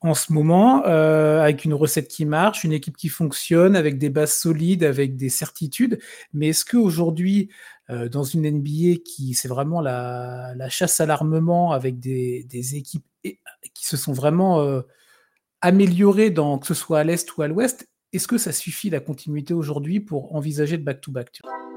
en ce moment, euh, avec une recette qui marche, une équipe qui fonctionne, avec des bases solides, avec des certitudes. Mais est-ce qu'aujourd'hui, euh, dans une NBA qui c'est vraiment la, chasse à l'armement, avec des, équipes qui se sont vraiment euh, améliorées, dans, que ce soit à l'Est ou à l'Ouest, est-ce que ça suffit la continuité aujourd'hui pour envisager back-to-back back to back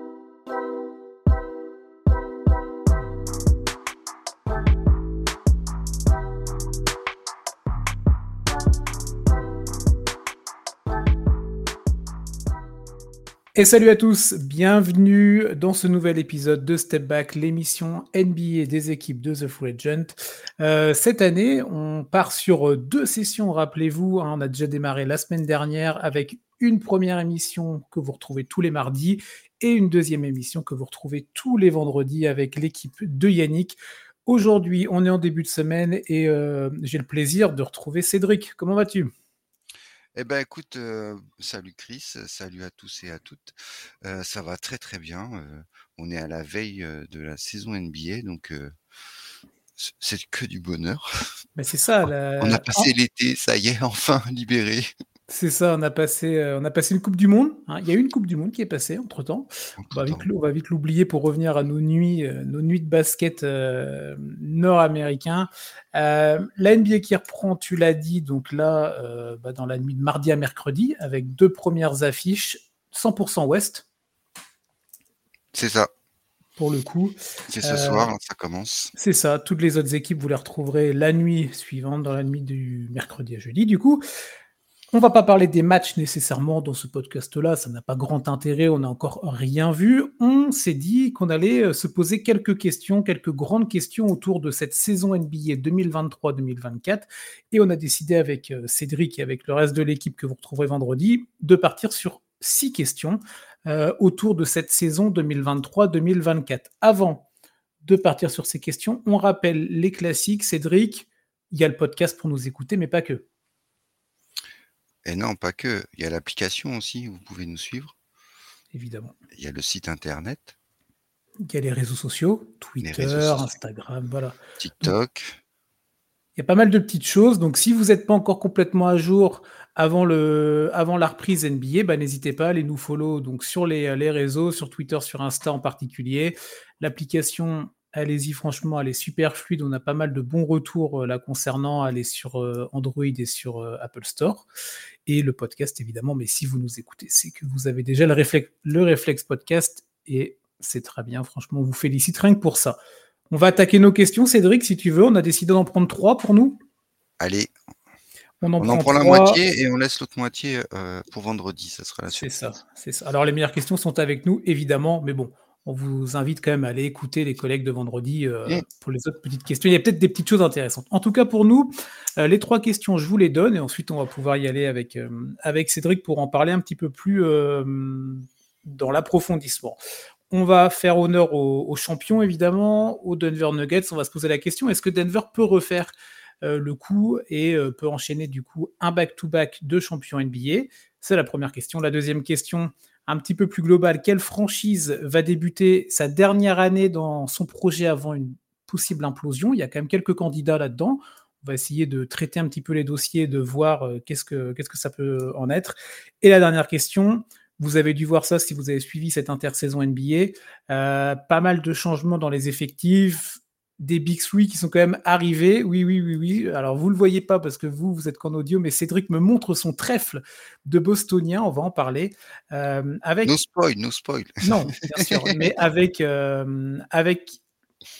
Salut à tous, bienvenue dans ce nouvel épisode de Step Back, l'émission NBA des équipes de The Free Agent. Euh, cette année, on part sur deux sessions, rappelez-vous, hein, on a déjà démarré la semaine dernière avec une première émission que vous retrouvez tous les mardis et une deuxième émission que vous retrouvez tous les vendredis avec l'équipe de Yannick. Aujourd'hui, on est en début de semaine et euh, j'ai le plaisir de retrouver Cédric. Comment vas-tu? Eh ben écoute, salut Chris, salut à tous et à toutes. ça va très très bien. on est à la veille de la saison NBA, donc c'est que du bonheur. Mais c'est ça. On a passé l'été, ça y est, enfin libéré. C'est ça, on a passé, euh, on a passé une Coupe du Monde. Hein. Il y a eu une Coupe du Monde qui est passée entre temps. On, va vite, l'oublier pour revenir à nos nuits, euh, nos nuits de basket euh, nord-américain. la NBA qui reprend, tu l'as dit, donc là, bah, dans la nuit de mardi à mercredi, avec deux premières affiches 100% Ouest. C'est ça. Pour le coup. C'est ce soir, hein, ça commence. C'est ça. Toutes les autres équipes, vous les retrouverez la nuit suivante, dans la nuit du mercredi à jeudi. Du coup, on va pas parler des matchs nécessairement dans ce podcast-là, ça n'a pas grand intérêt, on n'a encore rien vu. On s'est dit qu'on allait euh, se poser quelques questions, quelques grandes questions autour de cette saison NBA 2023-2024. Et on a décidé avec euh, Cédric et avec le reste de l'équipe que vous retrouverez vendredi de partir sur six questions euh, autour de cette saison 2023-2024. Avant de partir sur ces questions, on rappelle les classiques. Cédric, il y a le podcast pour nous écouter, mais pas que. Et non, pas que. Il y a l'application aussi, vous pouvez nous suivre. Évidemment. Il y a le site internet. Il y a les réseaux sociaux, Twitter, Instagram, voilà. TikTok. Il y a pas mal de petites choses. Donc, si vous n'êtes pas encore complètement à jour avant, le, avant la reprise NBA, bah, n'hésitez pas à aller nous follow donc, sur les, les réseaux, sur Twitter, sur Insta en particulier. L'application Allez-y, franchement, elle est super fluide. On a pas mal de bons retours euh, là concernant. Elle est sur euh, Android et sur euh, Apple Store. Et le podcast, évidemment. Mais si vous nous écoutez, c'est que vous avez déjà le réflexe, le réflexe podcast. Et c'est très bien. Franchement, on vous félicite rien que pour ça. On va attaquer nos questions, Cédric, si tu veux. On a décidé d'en prendre trois pour nous. Allez. On en, prend, la moitié et on laisse l'autre moitié pour vendredi. Ça sera la suite. C'est ça, c'est ça. Alors, les meilleures questions sont avec nous, évidemment. Mais bon, on vous invite quand même à aller écouter les collègues de vendredi euh, pour les autres petites questions. Il y a peut-être des petites choses intéressantes. En tout cas, pour nous, euh, les trois questions, je vous les donne et ensuite on va pouvoir y aller avec, euh, avec Cédric pour en parler un petit peu plus dans l'approfondissement. On va faire honneur aux, champions, évidemment, aux Denver Nuggets. On va se poser la question est-ce que Denver peut refaire le coup et peut enchaîner du coup un back-to-back -back de champions NBA C'est la première question. La deuxième question un petit peu plus global, quelle franchise va débuter sa dernière année dans son projet avant une possible implosion? Il y a quand même quelques candidats là-dedans. On va essayer de traiter un petit peu les dossiers, de voir euh, qu'est-ce que, ça peut en être. Et la dernière question, vous avez dû voir ça si vous avez suivi cette intersaison NBA. Euh, pas mal de changements dans les effectifs, des Big Three qui sont quand même arrivés. Oui, oui, oui, oui. Alors, vous ne le voyez pas parce que vous, vous êtes qu'en audio, mais Cédric me montre son trèfle de Bostonien. On va en parler. Euh, avec... No spoil, no spoil. Non, bien sûr, mais avec, euh, avec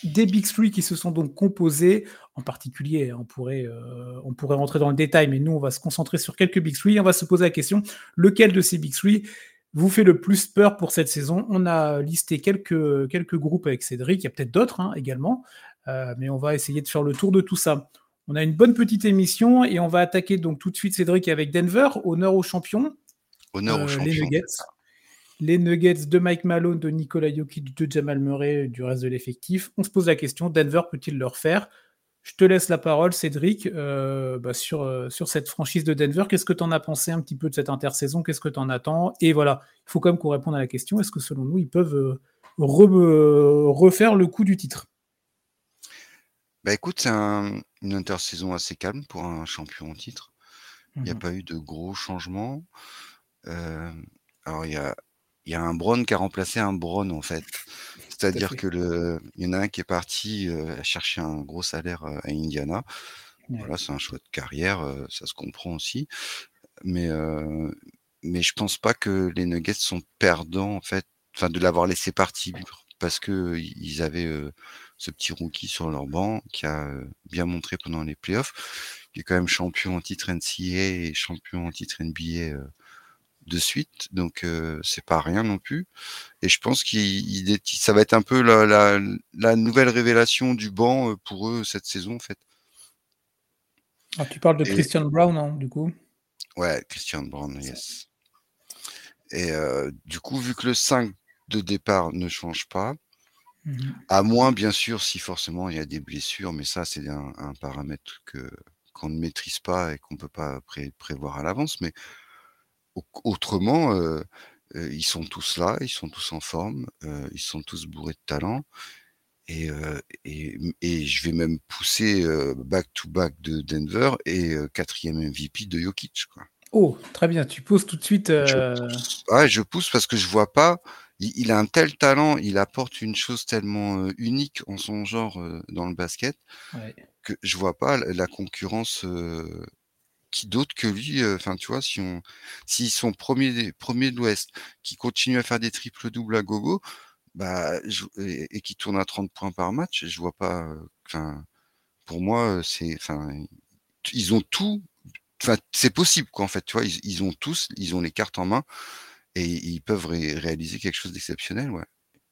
des Big Three qui se sont donc composés. En particulier, on pourrait, euh, on pourrait rentrer dans le détail, mais nous, on va se concentrer sur quelques Big Three. On va se poser la question lequel de ces Big Three vous fait le plus peur pour cette saison? On a listé quelques, quelques groupes avec Cédric. Il y a peut-être d'autres hein, également. Euh, mais on va essayer de faire le tour de tout ça. On a une bonne petite émission et on va attaquer donc tout de suite Cédric avec Denver, honneur aux champions. Honneur aux euh, champions. Les Nuggets. Les Nuggets de Mike Malone, de Nikola Jokic, de Jamal Murray, du reste de l'effectif. On se pose la question, Denver peut-il leur faire Je te laisse la parole, Cédric, euh, bah, sur, sur cette franchise de Denver. Qu'est-ce que tu en as pensé un petit peu de cette intersaison? Qu'est-ce que tu en attends? Et voilà, il faut quand même qu'on réponde à la question, est-ce que selon nous, ils peuvent refaire le coup du titre? Bah, écoute, c'est un une intersaison assez calme pour un champion en titre. Il Mmh y a mh. pas eu de gros changements. Hem, alors il y a il y a un Bron qui a remplacé un Bron, en fait. Tout à C'est-à-dire fait. que le il y en a un qui est parti, heu, chercher un gros salaire, heu, à Indiana. Ouais. Voilà, c'est un choix de carrière, heu, ça se comprend aussi. Mais, heu, mais je pense pas que les Nuggets sont perdants, en fait, enfin de l'avoir laissé partir parce qu'ils ils avaient, heu, ce petit rookie sur leur banc qui a, bien montré pendant les playoffs, qui est quand même champion en titre NCAA et champion en titre NBA, de suite. Donc, c'est pas rien non plus et je pense qu'il ça va être un peu la la la nouvelle révélation du banc, pour eux cette saison, en fait. Ah, tu parles de Et Christian Braun, hein, du coup? Ouais, Christian ça. yes. Et du coup, vu que le 5 de départ ne change pas Mmh mh. à moins, bien sûr, si forcément il y a des blessures, mais ça, c'est un un paramètre que qu'on ne maîtrise pas et qu'on peut pas pré prévoir à l'avance, mais autrement, heu heu, ils sont tous là, ils sont tous en forme, heu, ils sont tous bourrés de talent et heu et et je vais même pousser, heu, back to back de Denver et 4e MVP de Jokic, quoi. Oh! Très bien, tu pousses tout de suite, Je pousse, ouais, je pousse parce que je vois pas il il a un tel talent, il apporte une chose tellement, unique en son genre, dans le basket, Ouais. que je vois pas la concurrence, qui d'autre que lui, enfin, tu vois? Si on s'ils sont 1ers des 1ers de l'Ouest, qu'ils continuent à faire des triples doubles à gogo, bah, je et et qui tournent à 30 points par match, je vois pas, enfin, pour moi, c'est enfin, ils ont tout, enfin, c'est possible, quoi, en fait, tu vois? Ils ils ont tous ils ont les cartes en main et ils peuvent ré réaliser quelque chose d'exceptionnel, ouais.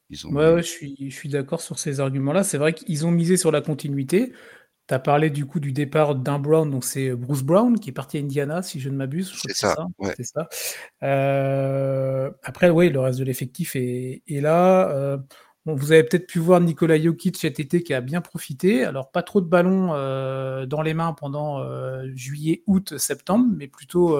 Ils ont Ouais, je suis je suis d'accord sur ces arguments-là. C'est vrai qu'ils ont misé sur la continuité. Tu as parlé du coup du départ d'un Brown, donc c'est, Bruce Brown qui est parti à Indiana, si je ne m'abuse, C'est ça, ça, ouais. ça. Heu, après, oui, le reste de l'effectif est est là, bon, vous avez peut-être pu voir Nikola Jokic cet été qui a bien profité. Alors pas trop de ballons, heu, dans les mains pendant, heu, juillet, août, septembre, mais plutôt,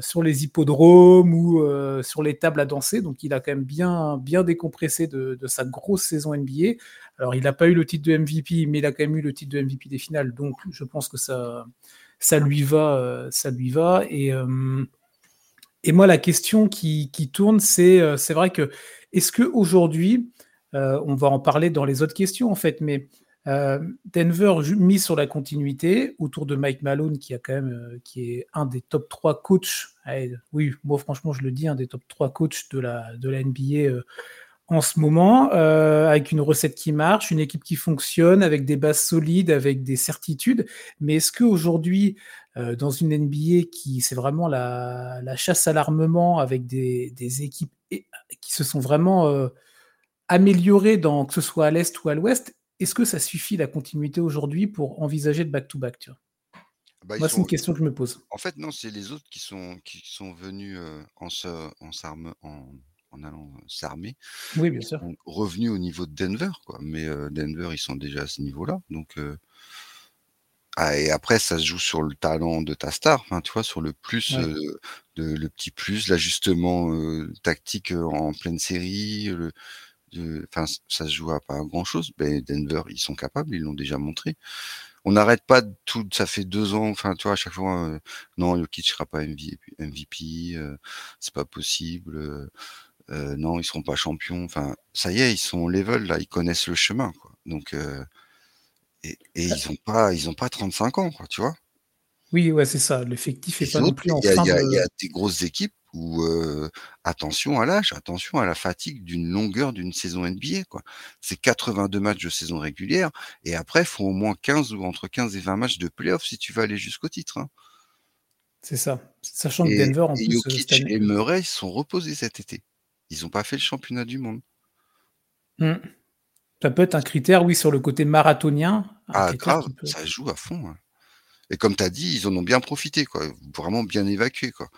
sur les hippodromes ou, heu, sur les tables à danser. Donc il a quand même bien bien décompressé de sa grosse saison NBA. Alors il a pas eu le titre de MVP, mais il a quand même eu le titre de MVP des finales, donc je pense que ça ça lui va, heu, ça lui va et et moi la question qui tourne, c'est, c'est vrai que, est-ce qu'aujourd'hui, heu, on va en parler dans les autres questions, en fait, mais, Denver ju mise sur la continuité autour de Mike Malone qui qui est un des top 3 coachs, oui, moi franchement je le dis, un des top 3 coachs de la NBA, heu, en ce moment, avec une recette qui marche, une équipe qui fonctionne, avec des bases solides, avec des certitudes. Mais est-ce qu'aujourd'hui, dans une NBA qui c'est vraiment la chasse à l'armement avec des des équipes qui se sont vraiment, améliorées dans que ce soit à l'Est ou à l'Ouest, est-ce que ça suffit la continuité aujourd'hui pour envisager le back to back, tu vois? Bah, Moi, c'est une question que je me pose. en fait, non, c'est les autres qui sont qui sont venus, heu, en se en en en allant, heu, s'armer, Oui, bien sûr. revenus au niveau de Denver, quoi. Mais, heu, Denver, ils sont déjà à ce niveau-là, donc, ah et après ça se joue sur le talent de ta star, enfin, tu vois? Sur le plus, Ouais. de le petit plus, l'ajustement, tactique, en pleine série, le de enfin, ça se joue à pas grand-chose. Beh, Denver, ils sont capables, ils l'ont déjà montré. On n'arrête pas de tout ça fait 2 ans, enfin, tu vois? À chaque fois, heu, non, Jokic sera pas MV MVP, heu, c'est pas possible, heu, non, ils seront pas champions. Enfin, ça y est, ils sont level là, ils connaissent le chemin, quoi. Donc, et et Heu ils ont pas ils ont pas 35 ans, quoi, tu vois? Oui, ouais, c'est ça. L'effectif est pas non plus en il fin y a il y de a des grosses équipes où, heu, attention à l'âge, attention à la fatigue d'une longueur d'une saison NBA, quoi. C'est 82 matchs de saison régulière et après, il faut au moins 15 ou entre 15 et 20 matchs de play-off si tu veux aller jusqu'au titre, hein. C'est ça. Sachant que Denver en et plus, cette Jokic année et Murray se sont reposés cet été. Ils ont pas fait le championnat du monde. Mmh. Ça peut être un critère, oui, sur le côté marathonien, Ah grave, peut ça joue à fond, ouais et comme tu as dit, ils en ont bien profité, quoi, vraiment bien évacué, quoi.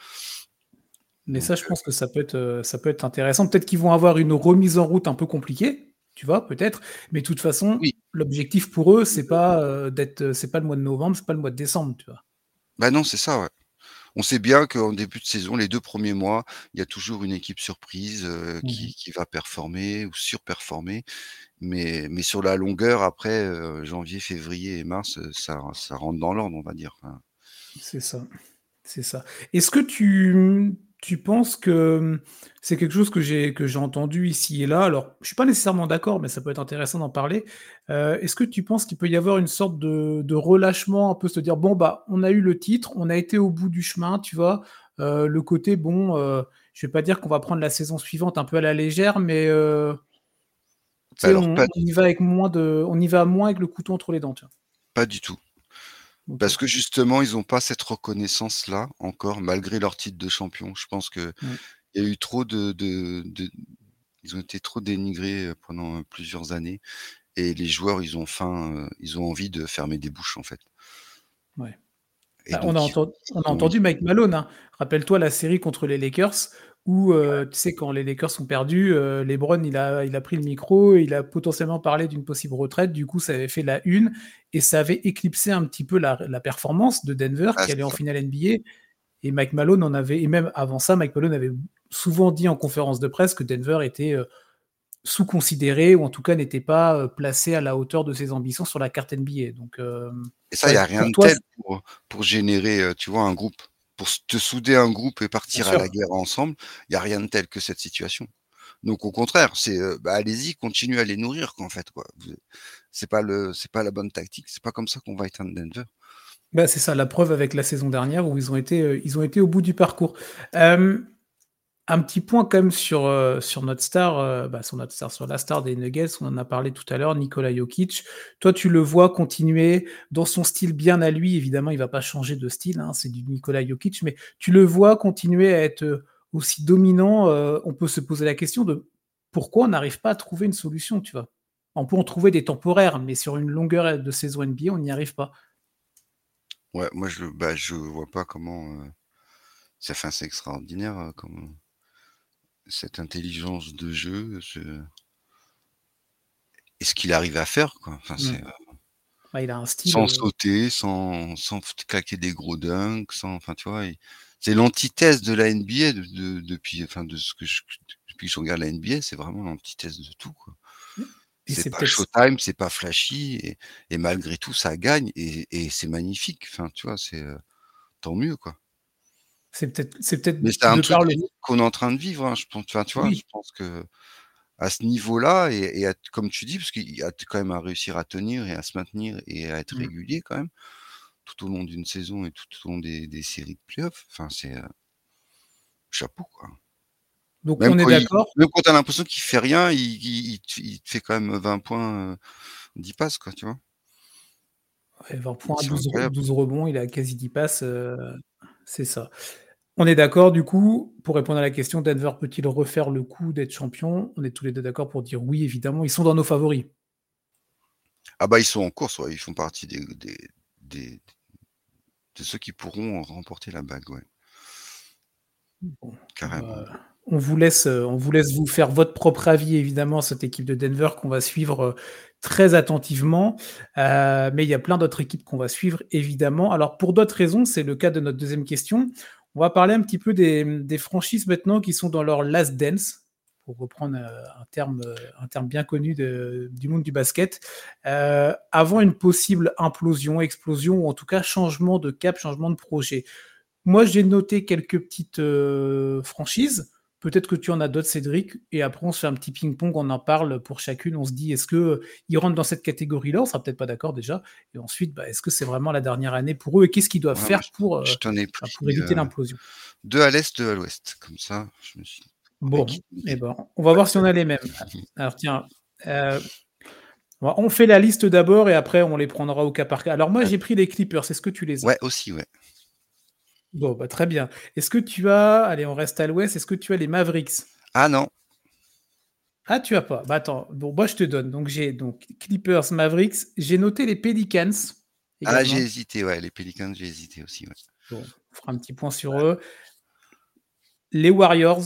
Mais Donc, ça, je heu pense que ça peut être, heu, ça peut être intéressant. Peut-être qu'ils vont avoir une remise en route un peu compliquée, tu vois? Peut-être, mais de toute façon, Oui. l'objectif pour eux, c'est pas, heu, d'être, c'est pas le mois de novembre, c'est pas le mois de décembre, tu vois? Bah, non, c'est ça, ouais. On sait bien qu'en début de saison, les 2 premiers mois, il y a toujours une équipe surprise, heu, Mmh mh. qui qui va performer ou surperformer Mais mais sur la longueur après, heu, janvier, février et mars, heu, ça ça rentre dans l'ordre, on va dire, enfin C'est ça, c'est ça. Est-ce que tu, mmh, tu penses que, mmh, c'est quelque chose que j'ai que j'ai entendu ici et là, alors je suis pas nécessairement d'accord, mais ça peut être intéressant d'en parler. Heu, est-ce que tu penses qu'il peut y avoir une sorte de de relâchement, un peu se dire: «Bon, bah, on a eu le titre, on a été au bout du chemin», tu vois? Heu, le côté bon, heu, je vais pas dire qu'on va prendre la saison suivante un peu à la légère, mais Alors on y va avec moins de on y va moins avec le couteau entre les dents, tu vois? Pas du tout. Parce que justement, ils ont pas cette reconnaissance-là, encore, malgré leur titre de champion. Je pense qu'il y a eu trop de de de ils ont été trop dénigrés, heu, pendant, heu, plusieurs années et les joueurs, ils ont faim, heu, ils ont envie de fermer des bouches, en fait. Ouais. Bah, on a on entendu Mike Malone, hein. Rappelle-toi la série contre les Lakers où, heu, tu sais, quand les Lakers ont perdu, heu, LeBron, il a il a pris le micro et il a potentiellement parlé d'une possible retraite. Du coup, ça avait fait la une et ça avait éclipsé un petit peu la la performance de Denver Ah, qui allait en finale NBA et Mike Malone en avait et même avant ça, Mike Malone avait souvent dit en conférence de presse que Denver était, heu, sous-considéré ou en tout cas n'était pas, heu, placé à la hauteur de ses ambitions sur la carte NBA. Donc Et ça, il y ouais, a rien de tel pour, pour générer, tu vois, un groupe. Pour te souder un groupe et partir à la guerre ensemble, il y a rien de tel que cette situation. Donc au contraire, c'est, heu, bah, allez-y, continuez à les nourrir quoi, en fait, quoi. C'est pas le c'est pas la bonne tactique, c'est pas comme ça qu'on va éteindre Denver. Bah, c'est ça, la preuve avec la saison dernière où ils ont été, heu, ils ont été au bout du parcours. Un petit point quand même sur, sur notre star, heu, bah, sur notre star, sur la star des Nuggets, on en a parlé tout à l'heure, Nikola Jokic. Toi, tu le vois continuer dans son style bien à lui, évidemment, il va pas changer de style, hein, c'est du Nikola Jokic, mais tu le vois continuer à être, heu, aussi dominant, on peut se poser la question de pourquoi on n'arrive pas à trouver une solution, tu vois? On peut en trouver des temporaires, mais sur une longueur, de saison NBA, on n'y arrive pas. Ouais, moi je bah, je vois pas comment, c'est enfin, c'est extraordinaire, cette intelligence de jeu, ce et ce qu'il arrive à faire, quoi. Enfin, Mmh. Ouais, il a un style, sans heu sauter, sans sans claquer des gros dunks, sans enfin, tu vois? C'est l'antithèse de la NBA de de depuis enfin, de ce que je depuis que je regarde la NBA, c'est vraiment l'antithèse de tout, quoi. Mmh C'est pas showtime, c'est pas flashy et et malgré tout, ça gagne et et c'est magnifique. Enfin, tu vois? C'est, heu, tant mieux, quoi. C'est peut-être c'est peut-être Mais c'est un truc qu'on est en train de vivre, hein, je pense, tu vois? Je pense qu'à ce niveau-là et à comme tu dis, parce qu'il y a quand même à réussir à tenir et à se maintenir et à être Mmh. régulier quand même, tout au long d'une saison et tout au long des des séries de playoffs. Enfin, c'est, heu chapeau, quoi. Donc Même on est il d'accord même quand tu as l'impression qu'il fait rien, il il il te il fait quand même, heu, 20 points, heu, 10 passes, quoi, tu vois? ouais, 20 Et points, c'est 12 re incroyable. 12 rebonds, il a quasi 10 passes, heu, c'est ça. On est d'accord du coup, pour répondre à la question, Denver peut-il refaire le coup d'être champion? On est tous les 2 d'accord pour dire oui, évidemment, ils sont dans nos favoris. Ah bah, ils sont en course, ouais, ils font partie des des des de ceux qui pourront remporter la bague, ouais. Bon, on Carrément. va on vous laisse, heu, on vous laisse vous faire votre propre avis évidemment, cette équipe de Denver qu'on va suivre, heu, très attentivement, heu, mais il y a plein d'autres équipes qu'on va suivre évidemment. Alors pour d'autres raisons, c'est le cas de notre deuxième question. On va parler un petit peu des, franchises maintenant qui sont dans leur last dance, pour reprendre, terme, heu, un terme bien connu du monde du basket, heu, avant une possible implosion, explosion ou en tout cas changement de cap, changement de projet. Moi, j'ai noté quelques petites, franchises. Peut-être que tu en as d'autres, Cédric, et après on se fait un petit ping-pong, on en parle pour chacune. On se dit: «Est-ce que, heu, ils rentrent dans cette catégorie-là?» on sera peut-être pas d'accord déjà et ensuite, bah, est-ce que c'est vraiment la dernière année pour eux? Et qu'est-ce qu'ils doivent Ouais, faire pour, je ai bah, pris, pour éviter heu, l'implosion? 2 à l'est, 2 à l'ouest, comme ça, je me suis Bon et équilibré. ben, on va voir si on a les mêmes. alors tiens, on fait la liste d'abord et après on les prendra au cas par cas. Alors moi, j'ai pris les Clippers, est-ce que tu les as? Ouais, aussi, ouais. Bon, bah, très bien. Est-ce que tu as allez, on reste à l'ouest, est-ce que tu as les Mavericks? Ah non! Ah, tu as pas? Bah, attends, bon, moi, je te donne. Donc j'ai donc Clippers, Mavericks, j'ai noté les Pelicans Ah, j'ai hésité, ouais, les Pelicans, j'ai hésité aussi, ouais. Bon, on fera un petit point sur eux. Les Warriors,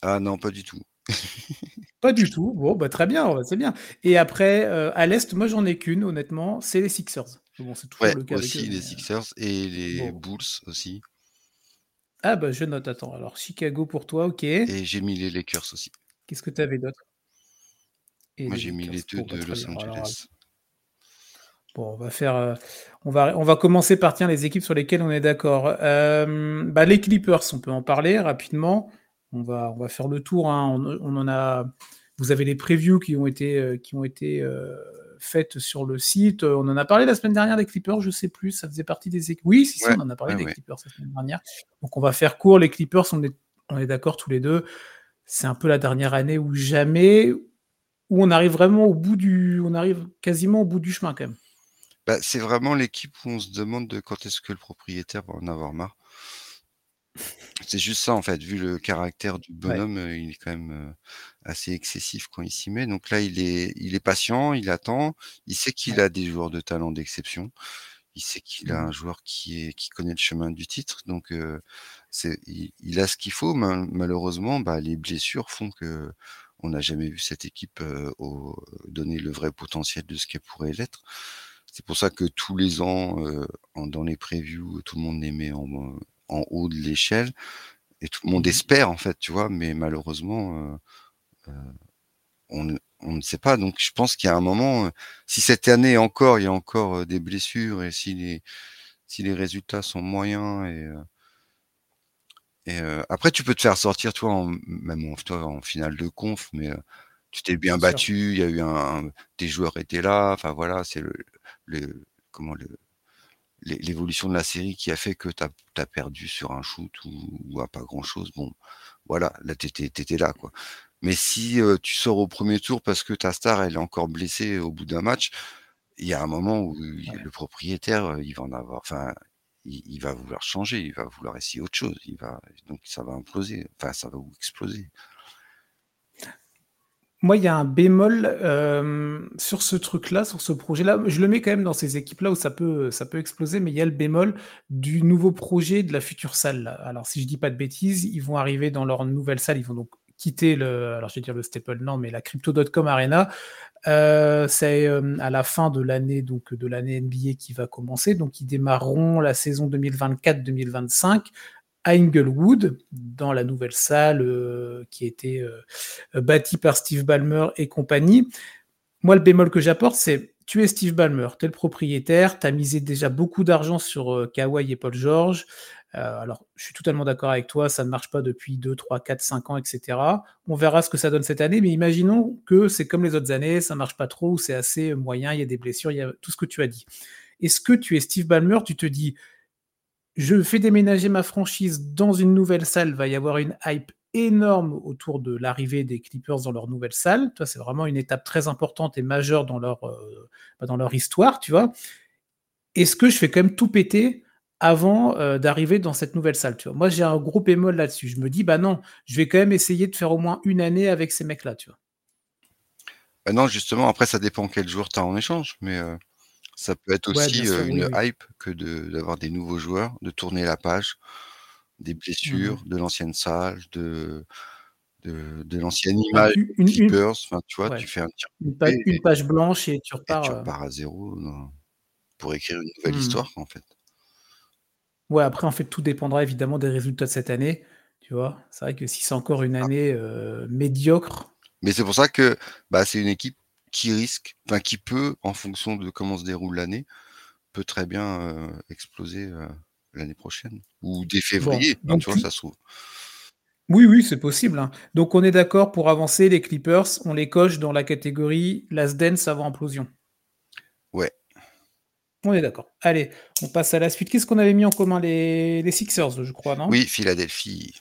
Ah non, pas du tout. pas du tout. Bon, bah, très bien, c'est bien. Et après, heu, à l'est, moi, j'en ai qu'une, honnêtement, c'est les Sixers. Bon, c'est toujours Ouais, le cas avec eux, aussi les mais heu, Sixers et les bon. Bulls aussi Ah, bah, je note, attends, alors Chicago pour toi, OK. et j'ai mis les Lakers aussi. Qu'est-ce que tu avais d'autre? Moi, j'ai mis les Lakers. 2 Bon, bah, de Los. Alors, Angeles. Bon, on va faire, heu, on va on va commencer par tiens les équipes sur lesquelles on est d'accord. Hem, bah, les Clippers, on peut en parler rapidement. On va on va faire le tour, hein. On on en a vous avez les previews qui ont été, qui ont été, faites sur le site. On en a parlé la semaine dernière des Clippers, je sais plus, ça faisait partie des équipes oui, si, si, Ouais, on en a parlé des ouais. Clippers la semaine dernière. Donc on va faire court. Les Clippers, on est on est d'accord tous les 2. C'est un peu la dernière année ou jamais, où on arrive vraiment au bout du on arrive quasiment au bout du chemin quand même. Bah, c'est vraiment l'équipe où on se demande de quand est-ce que le propriétaire va en avoir marre. C'est juste ça, en fait, vu le caractère du Ouais. bonhomme, heu, il est quand même, heu, assez excessif quand il s'y met. Donc là, il est il est patient, il attend, il sait qu'il Ouais. a des joueurs de talent d'exception. Il sait qu'il a un Mmh. joueur qui est qui connaît le chemin du titre, donc heu, c'est il il a ce qu'il faut. Ma malheureusement, bah, les blessures font qu'on n'a jamais vu cette équipe, heu, au donner le vrai potentiel de ce qu'elle pourrait l'être. C'est pour ça que tous les ans, heu, en dans les previews, tout le monde les met en en haut de l'échelle et tout le monde Mmh mh. espère, en fait, tu vois? Mais malheureusement, heu heu, on ne on ne sait pas. Donc je pense qu'il y a un moment, heu, si cette année encore, il y a encore, des blessures et si les si les résultats sont moyens et et après tu peux te faire sortir, tu vois, en même en tu vois, en finale de conf, mais tu t'es bien battu, il y a eu un tes joueurs étaient là, enfin voilà, c'est le le comment le l'évolution de la série qui a fait que tu as perdu sur un shoot ou ou à pas grand chose. Bon, voilà, là tu étais là, quoi. Mais si, heu, tu sors au 1er tour parce que ta star, elle est encore blessée au bout d'un match, il y a un moment où Ouais. le propriétaire, heu, il va en avoir enfin, il il va vouloir changer, il va vouloir essayer autre chose. Il va donc ça va imploser, enfin ça va exploser. Moi, il y a un bémol, hem, sur ce truc-là, sur ce projet-là. Je le mets quand même dans ces équipes-là où ça peut, exploser, mais il y a le bémol du nouveau projet de la future salle. Alors si je dis pas de bêtises, ils vont arriver dans leur nouvelle salle, ils vont donc quitter le alors je vais dire le Staples, non, mais la Crypto.com Arena. Heu, c'est, hem, à la fin de l'année donc de l'année NBA qui va commencer, donc ils démarreront la saison 2024-2025 à Inglewood, dans la nouvelle salle, heu, qui a été, heu, bâtie par Steve Ballmer et compagnie. Moi, le bémol que j'apporte, c'est tu es Steve Ballmer, tu es le propriétaire, tu as misé déjà beaucoup d'argent sur, heu, Kawhi et Paul George. Alors je suis totalement d'accord avec toi, ça ne marche pas depuis 2-3-4-5 ans et cetera. On verra ce que ça donne cette année, mais imaginons que c'est comme les autres années, ça marche pas trop c'est assez moyen, il y a des blessures, il y a tout ce que tu as dit. Est-ce que tu es Steve Ballmer, tu te dis: «Je fais déménager ma franchise dans une nouvelle salle», va y avoir une hype énorme autour de l'arrivée des Clippers dans leur nouvelle salle. C'est vraiment une étape très importante et majeure dans leur, heu, bah, dans leur histoire, tu vois? Est-ce que je fais quand même tout péter avant, heu, d'arriver dans cette nouvelle salle? Moi, j'ai un gros bémol là-dessus. Je me dis: «Bah non, je vais quand même essayer de faire au moins 1 année avec ces mecs-là», tu vois? Bah non, justement, après ça dépend quel joueur tu as en échange, mais heu, ça peut être aussi, sûr, une oui. hype que de d'avoir des nouveaux joueurs, de tourner la page, des Mmh blessures, de l'ancienne salle, de de de l'ancienne image une une Clippers, enfin, tu vois? Tu fais un tir une et page blanche et tu et repars, tu heu repars à 0 dans pour écrire une nouvelle Mmh. histoire, en fait. Ouais, après, en fait, tout dépendra évidemment des résultats de cette année, tu vois? C'est vrai que si c'est encore une ça. année, médiocre Mais c'est pour ça que, bah, c'est une équipe qui risque, enfin qui peut, en fonction de comment se déroule l'année, peut très bien, heu, exploser, heu, l'année prochaine ou dès février, donc tu vois? Ça se trouve. oui, oui, c'est possible, hein. Donc on est d'accord pour avancer, les Clippers, on les coche dans la catégorie last dance avant implosion? Ouais. On est d'accord. Allez, on passe à la suite. Qu'est-ce qu'on avait mis en commun? Les les Sixers, je crois, non? Oui, Philadelphie.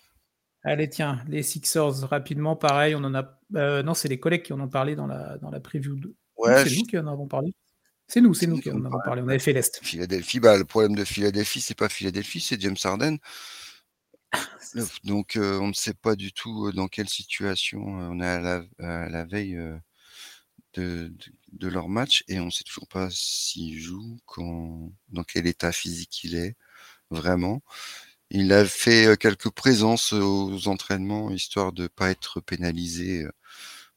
Allez, tiens, les Sixers, rapidement, pareil, on en a heu, non, c'est les collègues qui en ont parlé dans la dans la preview de Ouais, c'est nous qui en avons parlé? C'est nous, c'est nous nous qui en avons parlé, on avait fait l'Est. Philadelphie, bah, le problème de Philadelphie, c'est pas Philadelphie, c'est James Harden. Donc heu, on ne sait pas du tout, heu, dans quelle situation, on est à la à la veille, de de de leur match et on sait toujours pas s'il joue, quand dans quel état physique il est, vraiment. Il a fait, quelques présences, aux entraînements, histoire de pas être pénalisé, heu,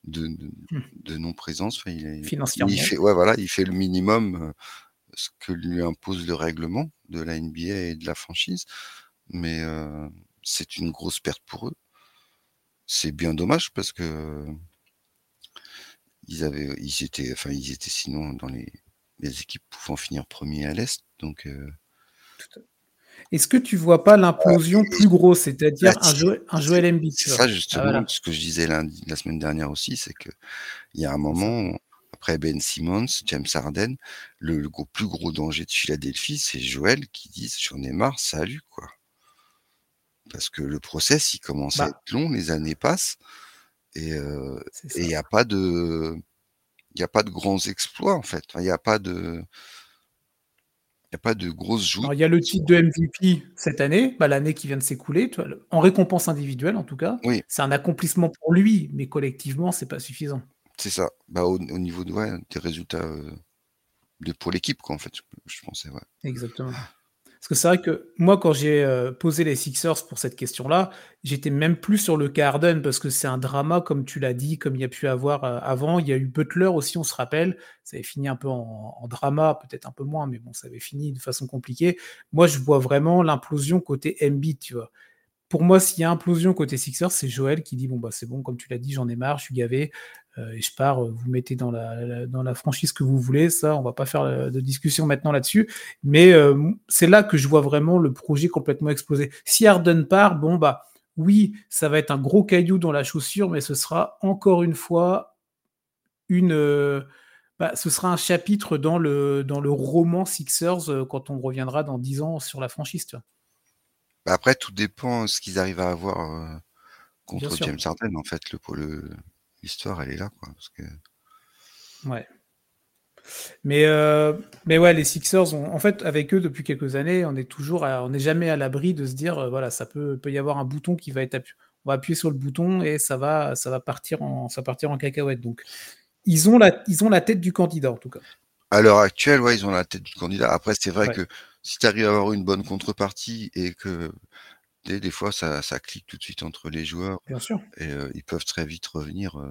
de de Mmh. de non-présence. Enfin, il est il Financièrement. fait ouais, voilà, il fait le minimum, ce que lui impose le règlement de la NBA et de la franchise, mais c'est une grosse perte pour eux. C'est bien dommage parce que ils avaient, ils étaient, enfin, ils étaient sinon dans les, les équipes pouvant finir premier à l'Est. Donc, euh, est-ce que tu vois pas l'implosion plus grosse, c'est-à-dire un, Joël, un Joel Embiid C'est ça justement ce que je disais lundi, la semaine dernière aussi, c'est que il y a un moment après Ben Simmons, James Harden, le, plus gros danger de Philadelphie, c'est Joël qui dit j'en ai marre, salut quoi. Parce que le process il commence à bah. être long, les années passent et euh, il n'y a pas de il n'y a pas de grands exploits en fait. Il n'y a pas de a pas de grosses joutes. Il y a le titre de MVP cette année, bah, l'année qui vient de s'écouler, en récompense individuelle en tout cas. Oui. C'est un accomplissement pour lui, mais collectivement, c'est pas suffisant. C'est ça. Bah, au, niveau de, des résultats euh, de, pour l'équipe, quoi, en fait, je, pensais. Ouais. Exactement. Parce que c'est vrai que moi, quand j'ai euh, posé les Sixers pour cette question-là, j'étais même plus sur le Carden parce que c'est un drama, comme tu l'as dit, comme il y a pu avoir euh, avant. Il y a eu Butler aussi, on se rappelle. Ça avait fini un peu en, drama, peut-être un peu moins, mais bon, ça avait fini de façon compliquée. Moi, je vois vraiment l'implosion côté Embiid, tu vois pour moi, s'il y a implosion côté Sixers, c'est Joël qui dit bon bah c'est bon, comme tu l'as dit, j'en ai marre, je suis gavé, euh, et je pars. Vous mettez dans la, dans la franchise que vous voulez. Ça, on va pas faire de discussion maintenant là-dessus. Mais euh, c'est là que je vois vraiment le projet complètement exploser. Si Harden part, bon bah oui, ça va être un gros caillou dans la chaussure, mais ce sera encore une fois une euh, bah, ce sera un chapitre dans le, dans le roman Sixers quand on reviendra dans 10 ans sur la franchise. Bah, après, tout dépend de ce qu'ils arrivent à avoir euh, contre James Harden. En fait, le, l'histoire, elle est là, quoi. Parce que... Ouais. Mais, euh, mais ouais, les Sixers, en fait, avec eux depuis quelques années, on est toujours, on n'est jamais à l'abri de se dire, euh, voilà, ça peut, peut y avoir un bouton qui va être appuyé. On va appuyer sur le bouton et ça va, ça va partir en, ça va partir en cacahuète. Donc, ils ont la, ils ont la tête du candidat en tout cas. À l'heure actuelle, ouais, ils ont la tête du candidat. Après, c'est vrai que si tu arrives à avoir une bonne contrepartie et que des, fois ça, clique tout de suite entre les joueurs, Bien sûr. et ils peuvent très vite revenir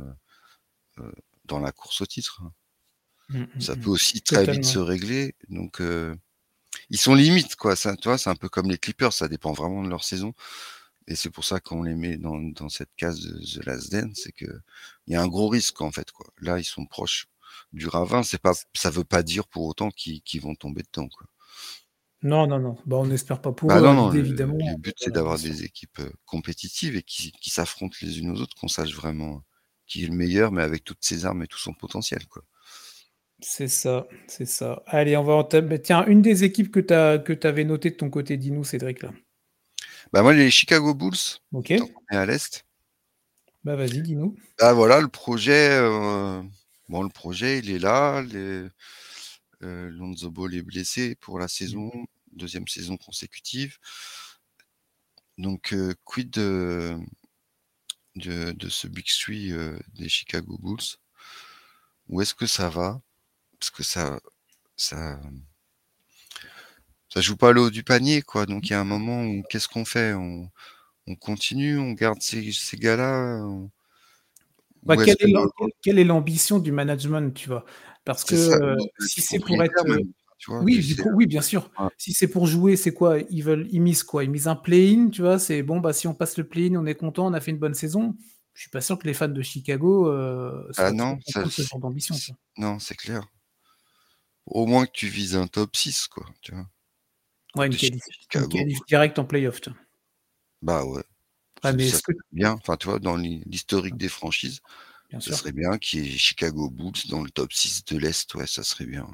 dans la course au titre. Mmh, mmh, ça mmh. peut aussi très vite se régler. Donc ils sont limites, quoi. Ça, tu c'est un peu comme les Clippers, ça dépend vraiment de leur saison. Et c'est pour ça qu'on les met dans, cette case de The Last Dance, c'est que il y a un gros risque en fait, quoi. Là, ils sont proches du ravin. C'est pas, ça veut pas dire pour autant qu'ils vont tomber dedans, quoi. Non, non, non. Bah, on n'espère pas pour bah, eux, le, évidemment. Le but, c'est d'avoir des équipes compétitives et qui, s'affrontent les unes aux autres, qu'on sache vraiment qui est le meilleur, mais avec toutes ses armes et tout son potentiel. Quoi. C'est ça, c'est ça. Allez, on va en bah, Tiens, une des équipes que tu avais notées de ton côté, dis-nous, Cédric, là. Bah, moi, les Chicago Bulls. Ok. à l'Est. Bah, vas-y, dis-nous. Bah, voilà, le projet. Euh, bon, le projet, il est là. Les... Euh, Lonzo Ball est blessé pour la saison deuxième saison consécutive. Donc, euh, quid de, de, ce Big Three euh, des Chicago Bulls? Où est-ce que ça va? Parce que ça, ça, ça joue pas l'eau du panier, quoi. Donc, il y a un moment où qu'est-ce qu'on fait? On, continue, on garde ces, ces gars-là bah, quelle, est l'ambition du management, tu vois? Parce que euh, si c'est pour être oui, oui, bien sûr. Si c'est pour jouer, c'est quoi? Ils veulent, ils misent quoi? Ils misent un play-in, tu vois? C'est bon, bah si on passe le play-in, on est content, on a fait une bonne saison. Je suis pas sûr que les fans de Chicago euh, ah non, ça, ce genre d'ambition. Non, c'est clair. Au moins que tu vises un top 6, quoi. Tu vois. Ouais, une qualif, direct en playoff. Bah ouais. Ah, mais ça que... bien, enfin, tu vois, dans l'historique des franchises, bien ça serait bien qu'il y ait Chicago Bulls dans le top 6 de l'Est, ouais, ça serait bien.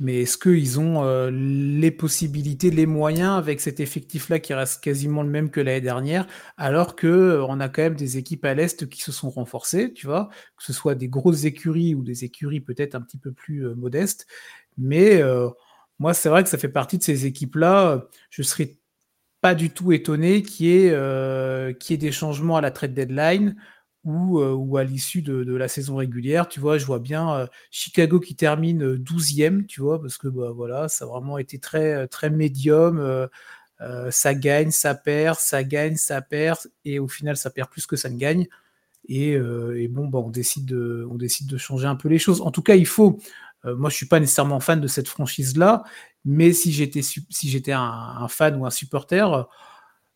Mais est-ce qu'ils ont euh, les possibilités, les moyens avec cet effectif-là qui reste quasiment le même que l'année dernière, alors que euh, on a quand même des équipes à l'est qui se sont renforcées, tu vois, que ce soit des grosses écuries ou des écuries peut-être un petit peu plus euh, modestes. Mais moi, c'est vrai que ça fait partie de ces équipes-là. Je serais pas du tout étonné qu'il y, ait des changements à la trade deadline ou, euh, ou à l'issue de, de, la saison régulière, tu vois, je vois bien euh, Chicago qui termine 12e, euh, tu vois, parce que bah, voilà, ça a vraiment été très, très médium. ça gagne, ça perd, ça gagne, ça perd, et au final, ça perd plus que ça ne gagne. Et, et bon, bah, on, décide de, on décide de changer un peu les choses. En tout cas, il faut. moi, je suis pas nécessairement fan de cette franchise-là, mais si j'étais si un, un, fan ou un supporter,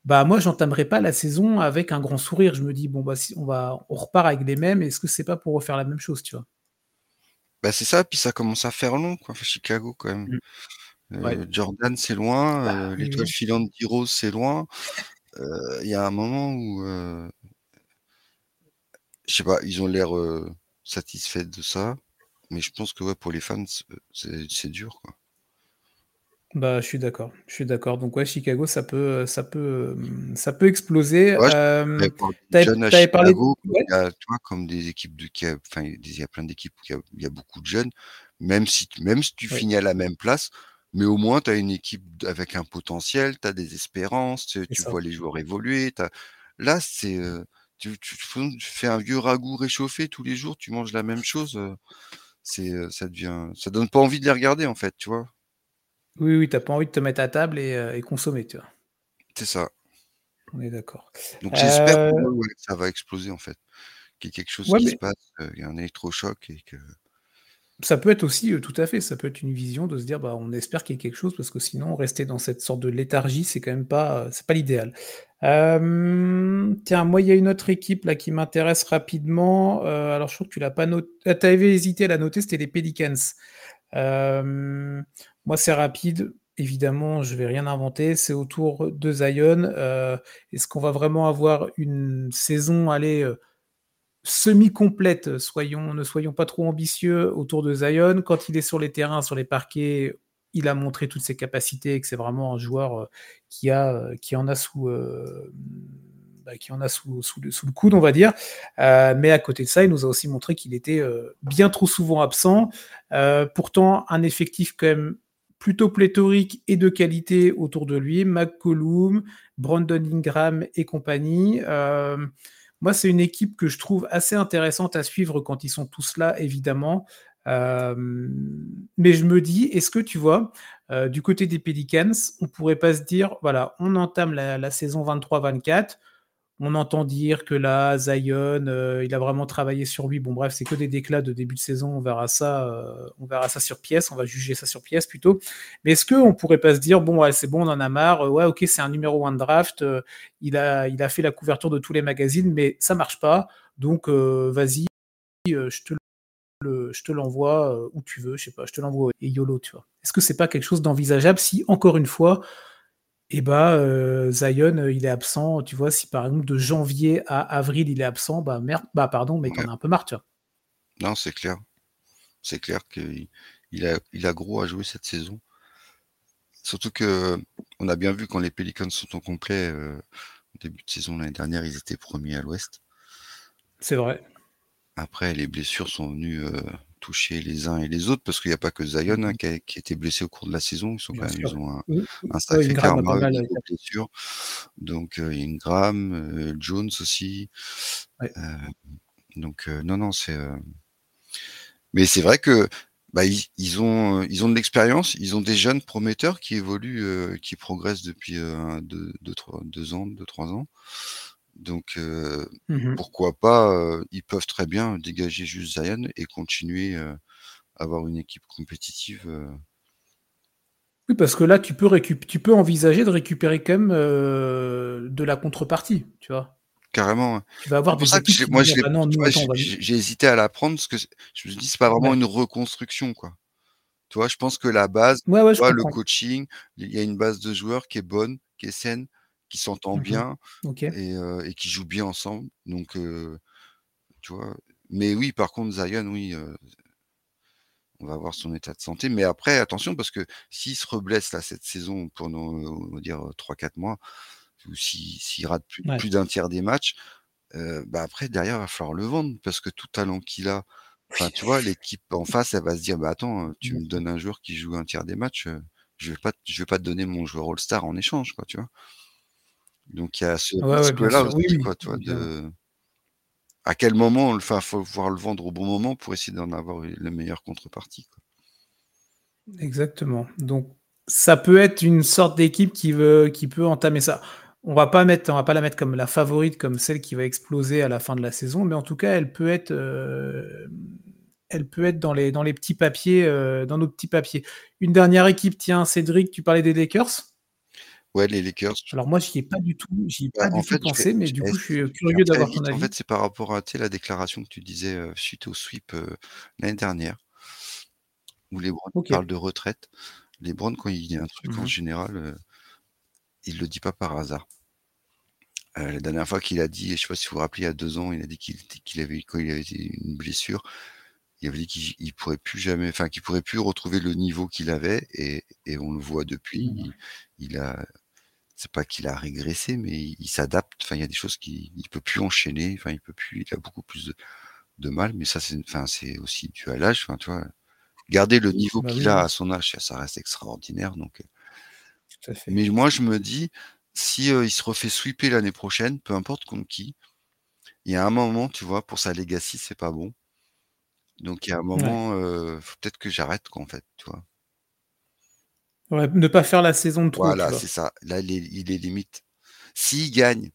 bah moi j'entamerai pas la saison avec un grand sourire. Je me dis bon bah si on va on repart avec les mêmes, est-ce que c'est pas pour refaire la même chose, tu vois? Bah, c'est ça, puis ça commence à faire long quoi, Chicago quand même. Mmh. Ouais. Heu, Jordan, c'est loin, Bah, oui, l'étoile oui. filante d'Heroes, c'est loin. Heu, il y a un moment où, je sais pas, ils ont l'air, satisfaits de ça, mais je pense que, ouais, pour les fans, c'est dur, quoi. Bah, je suis d'accord, je suis d'accord. Donc ouais, Chicago, ça peut, heu, ça peut, hem, ça peut exploser. Ouais, jeunes à avais parlé ouais? il y a tu vois, comme des équipes de qui a enfin, il y a plein d'équipes où il y a il y a beaucoup de jeunes, même si même si tu finis à la même place, mais au moins tu as une équipe avec un potentiel, tu as des espérances, tu vois les joueurs évoluer, as là, c'est, heu, tu tu tu fais un vieux ragoût réchauffé tous les jours, tu manges la même chose, c'est, ça devient ça donne pas envie de les regarder, en fait, tu vois? Oui, oui, tu as pas envie de te mettre à table et et consommer, tu vois? C'est ça. On est d'accord. Donc j'espère ouais, que ça va exploser, en fait, qu'il y ait quelque chose Ouais, qui se passe, heu, il y a un électrochoc et que Ça peut être aussi, tout à fait, ça peut être une vision de se dire: «Bah, on espère qu'il y ait quelque chose parce que sinon rester dans cette sorte de léthargie, c'est quand même pas, c'est pas l'idéal». Tiens, moi, il y a une autre équipe là qui m'intéresse rapidement, alors je crois que tu l'as pas not ah, tu avais hésité à la noter, c'était les Pelicans. Moi, c'est rapide, évidemment, je vais rien inventer, c'est autour de Zion. Heu, est-ce qu'on va vraiment avoir une saison, allez, heu, semi-complète? Soyons ne soyons pas trop ambitieux autour de Zion? Quand il est sur les terrains, sur les parquets, il a montré toutes ses capacités et que c'est vraiment un joueur, heu, qui a, qui en a sous, bah, qui en a sous sous le coude, on va dire. Mais à côté de ça, il nous a aussi montré qu'il était, bien trop souvent absent. Pourtant un effectif quand même plutôt pléthorique et de qualité autour de lui, McCollum, Brandon Ingram et compagnie. Hem, moi, c'est une équipe que je trouve assez intéressante à suivre quand ils sont tous là, évidemment. Hem, mais je me dis: «Est-ce que tu vois, heu, du côté des Pelicans, on pourrait pas se dire: "Voilà, on entame la la saison 23-24, on entend dire que là, Zion, heu, il a vraiment travaillé sur lui", bon bref, c'est que des déclats de début de saison, on verra ça, heu, on verra ça sur pièce, on va juger ça sur pièce plutôt. Mais est-ce qu'on pourrait pas se dire: «Bon, c'est bon, on en a marre, heu, ouais, OK, c'est un numéro 1 de draft, il a fait la couverture de tous les magazines, mais ça marche pas, donc vas-y, je te je l'envoie, où tu veux, je sais pas, je te l'envoie et YOLO», tu vois? Est-ce que c'est pas quelque chose d'envisageable si, encore une fois, et bah, heu, Zion, heu, il est absent, tu vois? Si par exemple de janvier à avril, il est absent, bah merde, bah pardon, mais tu Ouais. en as un peu marre, tu vois? Non, c'est clair. C'est clair qu'il il a il a gros à jouer cette saison. Surtout qu'on a bien vu quand les Pelicans sont au complet, heu, début de saison l'année dernière, ils étaient 1ers à l'ouest. C'est vrai. Après les blessures sont venues, toucher les uns et les autres parce qu'il y a pas que Zion, hein, mh. qui a qui a été blessé au cours de la saison. Ils sont quand même ils ont un sacré a karma mal, blessures. Donc heu, Ingram, heu, Jones aussi. Ouais. Hem, donc non, non, c'est, mais c'est vrai que, bah, ils ils ont, ils ont de l'expérience, ils ont des jeunes prometteurs qui évoluent, qui progressent depuis, heu, 1-2-2-3 2 ans, 2-3 ans. Donc Mmh mh. pourquoi pas, ils peuvent très bien dégager juste Zion et continuer, à avoir une équipe compétitive, Oui, parce que là, tu peux récup tu peux envisager de récupérer quand même, de la contrepartie, tu vois? Carrément. Tu vas avoir des ça que qui moi «Bah on j'ai va» j'ai j'ai hésité à la prendre parce que je me dis: «C'est pas vraiment Ouais. une reconstruction, quoi». Tu vois? Je pense que la base, Ouais, ouais, tu je vois, le coaching, il y a une base de joueurs qui est bonne, qui est saine, qui s'entend Mmh mh. bien et qui joue bien ensemble. Donc tu vois? Mais oui, par contre, Zion, oui, on va voir son état de santé. Mais après, attention, parce que s'il se reblesse là, cette saison pendant, heu, on va dire, heu, 3-4 mois ou si s'il rate plus Ouais. plus d'un tiers des matchs, bah, après derrière, il va falloir le vendre parce que tout talent qu'il a enfin, tu vois, l'équipe en face, elle va se dire: «Bah, attends, tu Bien me donnes un joueur qui joue un tiers des matchs, je vais pas t je vais pas te donner mon joueur all-star en échange», quoi, tu vois? Donc il y a ce Ouais, ouais, sûr. Oui, aussi, oui, quoi, de à quel moment on le enfin, faut pouvoir le vendre au bon moment pour essayer d'en avoir la meilleure contrepartie, quoi. Exactement. Donc ça peut être une sorte d'équipe qui veut qui peut entamer ça. On va pas mettre on va pas la mettre comme la favorite, comme celle qui va exploser à la fin de la saison, mais en tout cas, elle peut être, hem, elle peut être dans les dans les petits papiers, heu, dans nos petits papiers. Une dernière équipe, tiens, Cédric, tu parlais des Lakers? Ouais, les Lakers. Alors moi, j'y ai pas du tout j'y ai Bah, pas du tout fait, pensé, mais du coup, je suis, faire curieux d'avoir ton vite. En avis. fait, c'est par rapport à, la déclaration que tu disais, heu, suite au sweep, heu, l'année dernière. où LeBron parle de retraite. LeBron, quand il dit un truc, en Mmh général, il le dit pas par hasard. la dernière fois qu'il a dit, je sais pas si vous vous rappelez, il y a 2 ans, il a dit qu'il avait quand il avait une blessure, il avait dit qu'il pourrait plus jamais enfin, qu'il pourrait plus retrouver le niveau qu'il avait et et on le voit depuis, Mmh. il a c'est pas qu'il a régressé, mais il s'adapte. Enfin, il y a des choses qu'il il peut plus enchaîner, enfin, il peut plus il a beaucoup plus de de mal, mais ça, c'est enfin, c'est aussi dû à l'âge, enfin, tu vois? Garder le niveau Bah, qu'il oui, a à son âge, ça reste extraordinaire donc Tout à fait. mais moi, je me dis, si, heu, il se refait sweeper l'année prochaine, peu importe contre qui, il y a un moment, tu vois, pour sa legacy, c'est pas bon. Donc il y a un Ouais. moment, faut peut-être que j'arrête quoi, en fait, tu vois? Ouais, ne pas faire la saison de trop, Voilà, c'est ça. Là, il est il est limite. S'ils gagnent,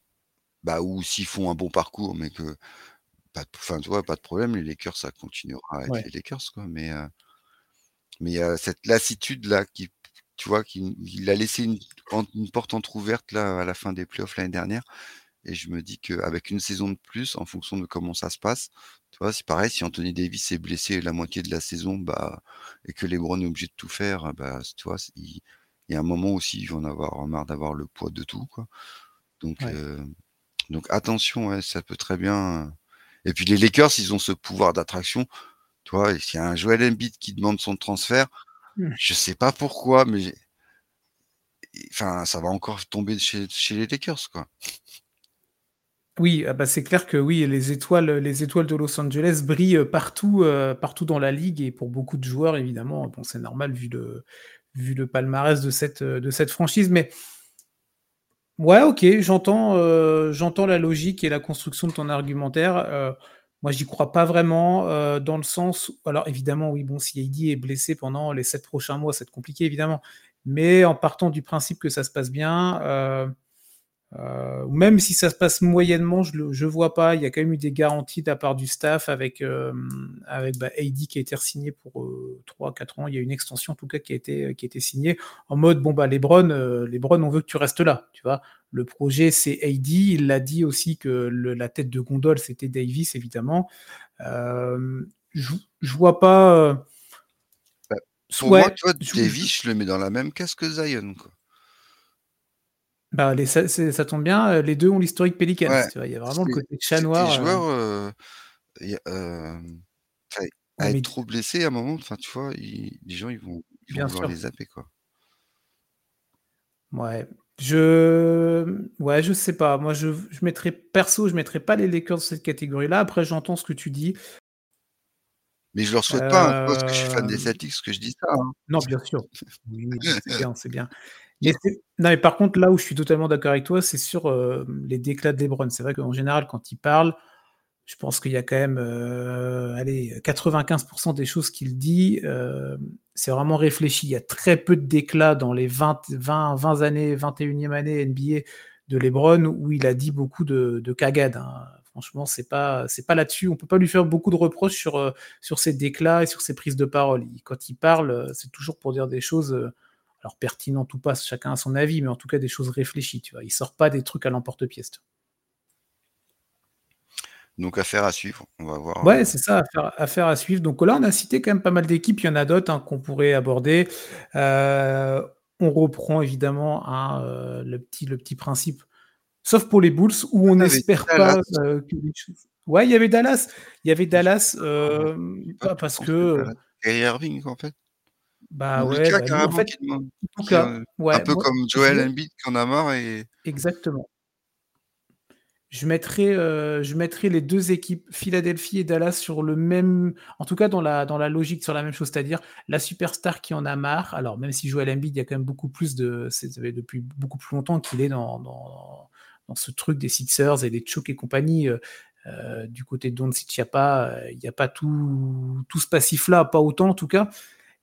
bah, ou s'ils font un bon parcours, mais que pas de enfin, tu vois, pas de problème, les Lakers, ça continuera à être Ouais. les Lakers, quoi, mais heu mais il y a cette lassitude-là qui tu vois, qui il a laissé une une porte entrouverte, là, à la fin des playoffs l'année dernière et je me dis qu'avec une saison de plus, en fonction de comment ça se passe, tu vois, c'est pareil, si Anthony Davis est blessé la moitié de la saison, bah et que LeBron est obligé de tout faire, bah, tu vois, il il y a un moment aussi, ils vont en avoir marre d'avoir le poids de tout, quoi. Donc Ouais. heu, donc attention, ouais, ça peut très bien et puis les Lakers, ils ont ce pouvoir d'attraction, tu vois? S'il y a un Joel Embiid qui demande son transfert, Mmh. je sais pas pourquoi, mais enfin, ça va encore tomber chez chez les Lakers, quoi. Oui, ah bah, c'est clair que oui, les étoiles, les étoiles de Los Angeles brillent partout, heu, partout dans la ligue et pour beaucoup de joueurs évidemment, bon, c'est normal vu le vu le palmarès de cette, cette franchise, mais ouais, OK, j'entends, la logique et la construction de ton argumentaire, heu, moi, j'y crois pas vraiment, dans le sens alors évidemment, oui, bon, si AD est blessé pendant les 7 prochains mois, être compliqué évidemment, mais en partant du principe que ça se passe bien, Heu, même si ça se passe moyennement, je je vois pas. Il y a quand même eu des garanties de la part du staff avec, hem, avec, bah, AD qui a été re-signé pour, heu, 3-4 ans. Il y a une extension en tout cas qui a été, qui a été signée en mode: «Bon, bah, LeBron, LeBron, on veut que tu restes là», tu vois? Le projet, c'est AD. Il l'a dit aussi que le la tête de gondole, c'était Davis évidemment. Je je vois pas, Bah, pour moi, tu vois, Davis, je le mets dans la même case que Zion, quoi. Bah, les ça tombe bien, heu, les 2 ont l'historique Pelicans, Ouais, tu vois? Il y a vraiment le côté chat noir, joueurs, y a, hem, enfin, ouais, à être trop blessés à un moment, enfin, tu vois, ils les gens, ils vont ils vont vouloir sûr. les zapper, quoi. Ouais, je ouais, je sais pas. Moi, je je mettrais perso, je mettrais pas les Lakers dans cette catégorie-là. Après, j'entends ce que tu dis. Mais je leur souhaite pas, hein? Parce que je suis fan des Celtics que je dis ça, hein. non, bien sûr. Oui, c'est bien, c'est bien. Mais non, mais par contre, là où je suis totalement d'accord avec toi, c'est sur, hem, les déclats de LeBron. C'est vrai qu'en général, quand il parle, je pense qu'il y a quand même, heu, allez, 95% des choses qu'il dit, hem, c'est vraiment réfléchi. Il y a très peu de déclats dans les 20 20 20 années, 21e année NBA de LeBron où il a dit beaucoup de de cagades, hein. Franchement, c'est pas c'est pas là-dessus. On peut pas lui faire beaucoup de reproches sur, sur ses déclats et sur ses prises de parole. Il quand il parle, c'est toujours pour dire des choses, alors pertinentes ou pas, chacun a son avis, mais en tout cas des choses réfléchies, tu vois? Il sort pas des trucs à l'emporte-pièce? Donc affaire à suivre. On va voir, Ouais, heu c'est ça, affaire affaire à suivre. Donc là, on a cité quand même pas mal d'équipes. Il y en a d'autres, hein, qu'on pourrait aborder. Heu, on reprend évidemment, hein, heu, le petit le petit principe, sauf pour les Bulls où on n'espère pas, Dallas. heu, que les choses ouais, il y avait Dallas il y avait Dallas, pas pas pas parce que. Kyrie Irving, en fait? Bah, Ou ouais, Lucas bah, lui en fait, qui demande en tout qui, cas, heu, un peu moi, comme Joel Embiid qui en a marre et exactement. Je mettrais, heu, je mettrais les 2 équipes, Philadelphie et Dallas, sur le même en tout cas dans la dans la logique, sur la même chose, c'est-à-dire la superstar qui en a marre. Alors même si Joel Embiid, il y a quand même beaucoup plus de c'est depuis beaucoup plus longtemps qu'il est dans dans dans ce truc des Sixers et des Choke et compagnie, heu heu, du côté de Doncic, il y a pas, il y a pas tout tout ce passif-là, pas autant en tout cas.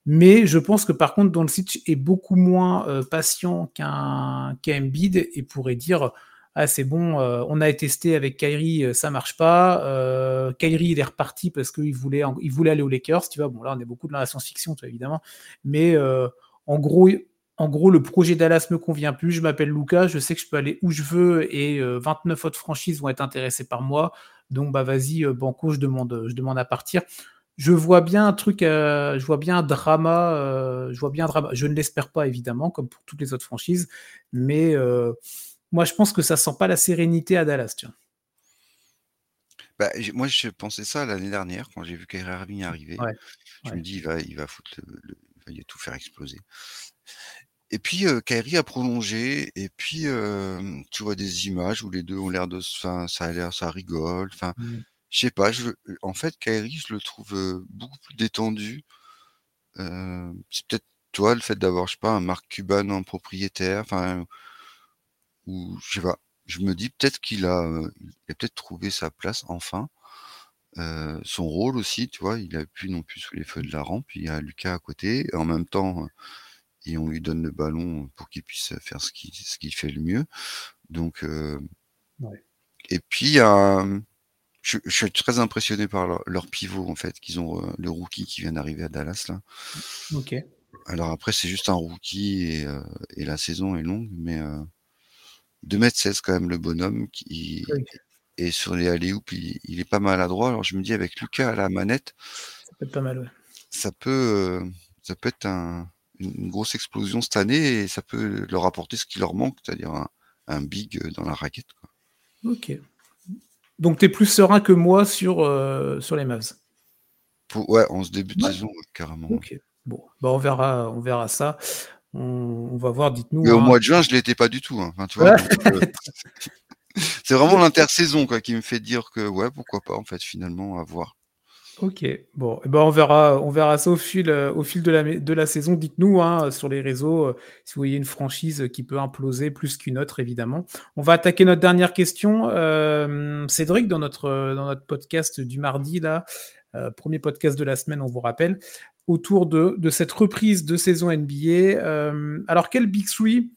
Mais je pense que par contre Doncic est beaucoup moins, heu, patient qu'un qu'un Embiid et pourrait dire: «Ah c'est bon, heu, on a testé avec Kyrie, heu, ça marche pas, heu, Kyrie il est reparti parce qu'il voulait voulait aller aux Lakers», tu vois? Bon là on est beaucoup dans la science-fiction, évidemment, mais en gros le projet Dallas me convient plus, je m'appelle Luka, je sais que je peux aller où je veux et heu, 29 autres franchises vont être intéressées par moi, donc bah vas-y, banco je demande à partir. Je vois bien un truc, je vois bien un drama, je vois bien un drama. Je ne l'espère pas évidemment, comme pour toutes les autres franchises, mais moi je pense que ça sent pas la sérénité à Dallas, tiens. Bah, moi je pensais ça l'année dernière quand j'ai vu Kyrie Irving arriver. Je me dis: «Il va il va foutre le il va tout faire exploser». Et puis, heu, Kyrie a prolongé et puis, tu vois des images où les deux ont l'air de enfin, ça a l'air ça rigole, enfin, mmh. Je sais pas, je en fait, Kyrie, je le trouve, beaucoup plus détendu. c'est peut-être, toi le fait d'avoir, je sais pas, un Mark Cuban en propriétaire, enfin, ou je sais pas. Je me dis peut-être qu'il a, il a peut-être trouvé sa place enfin. son rôle aussi, tu vois? Il a plus non plus sous les feux de la rampe. Il y a Lucas à côté et en même temps, et on lui donne le ballon pour qu'il puisse faire ce qu'il ce qu'il fait le mieux. Donc, et puis je, suis très impressionné par leur, pivot en fait, qu'ils ont le rookie qui vient d'arriver à Dallas là. Ok. Alors après c'est juste un rookie et, et la saison est longue, mais 2m16 quand même le bonhomme qui et sur les alley il, il, est pas maladroit. Alors je me dis avec Lucas à la manette, ça peut être pas mal. Ouais. Ça peut ça peut être un une grosse explosion cette année et ça peut leur apporter ce qui leur manque, c'est-à-dire un, big dans la raquette. Ok. Donc tu es plus serein que moi sur, euh, sur les Mavs. ouais, en ce début de saison, carrément. Ok. Bon, bah on verra, on verra ça. On, va voir, dites-nous. Mais au hein. mois de juin, je l'étais pas du tout. Hein. Euh, c'est vraiment l'intersaison qui me fait dire que ouais, pourquoi pas en fait finalement à voir. Ok, bon, eh ben on verra, on verra ça au fil, euh, au fil de la, saison. Dites-nous hein, sur les réseaux euh, si vous voyez une franchise qui peut imploser plus qu'une autre, évidemment. On va attaquer notre dernière question. Euh, Cédric, dans notre, dans notre podcast du mardi, là, premier podcast de la semaine, on vous rappelle, autour de, de cette reprise de saison NBA. alors, quel Big Three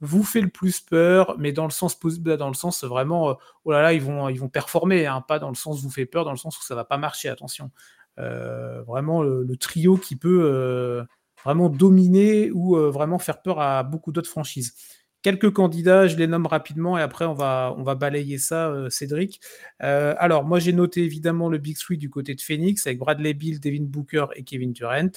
vous fait le plus peur, mais dans le sens bah, dans le sens vraiment, euh, oh là là, ils vont, ils vont performer, hein, pas dans le sens vous fait peur, dans le sens où ça va pas marcher, attention. Euh, vraiment le, trio qui peut euh, vraiment dominer ou vraiment faire peur à beaucoup d'autres franchises. Quelques candidats, je les nomme rapidement et après on va, on va balayer ça, Cédric. alors moi j'ai noté évidemment le Big Three du côté de Phoenix avec Bradley Bill, Devin Booker et Kevin Durant.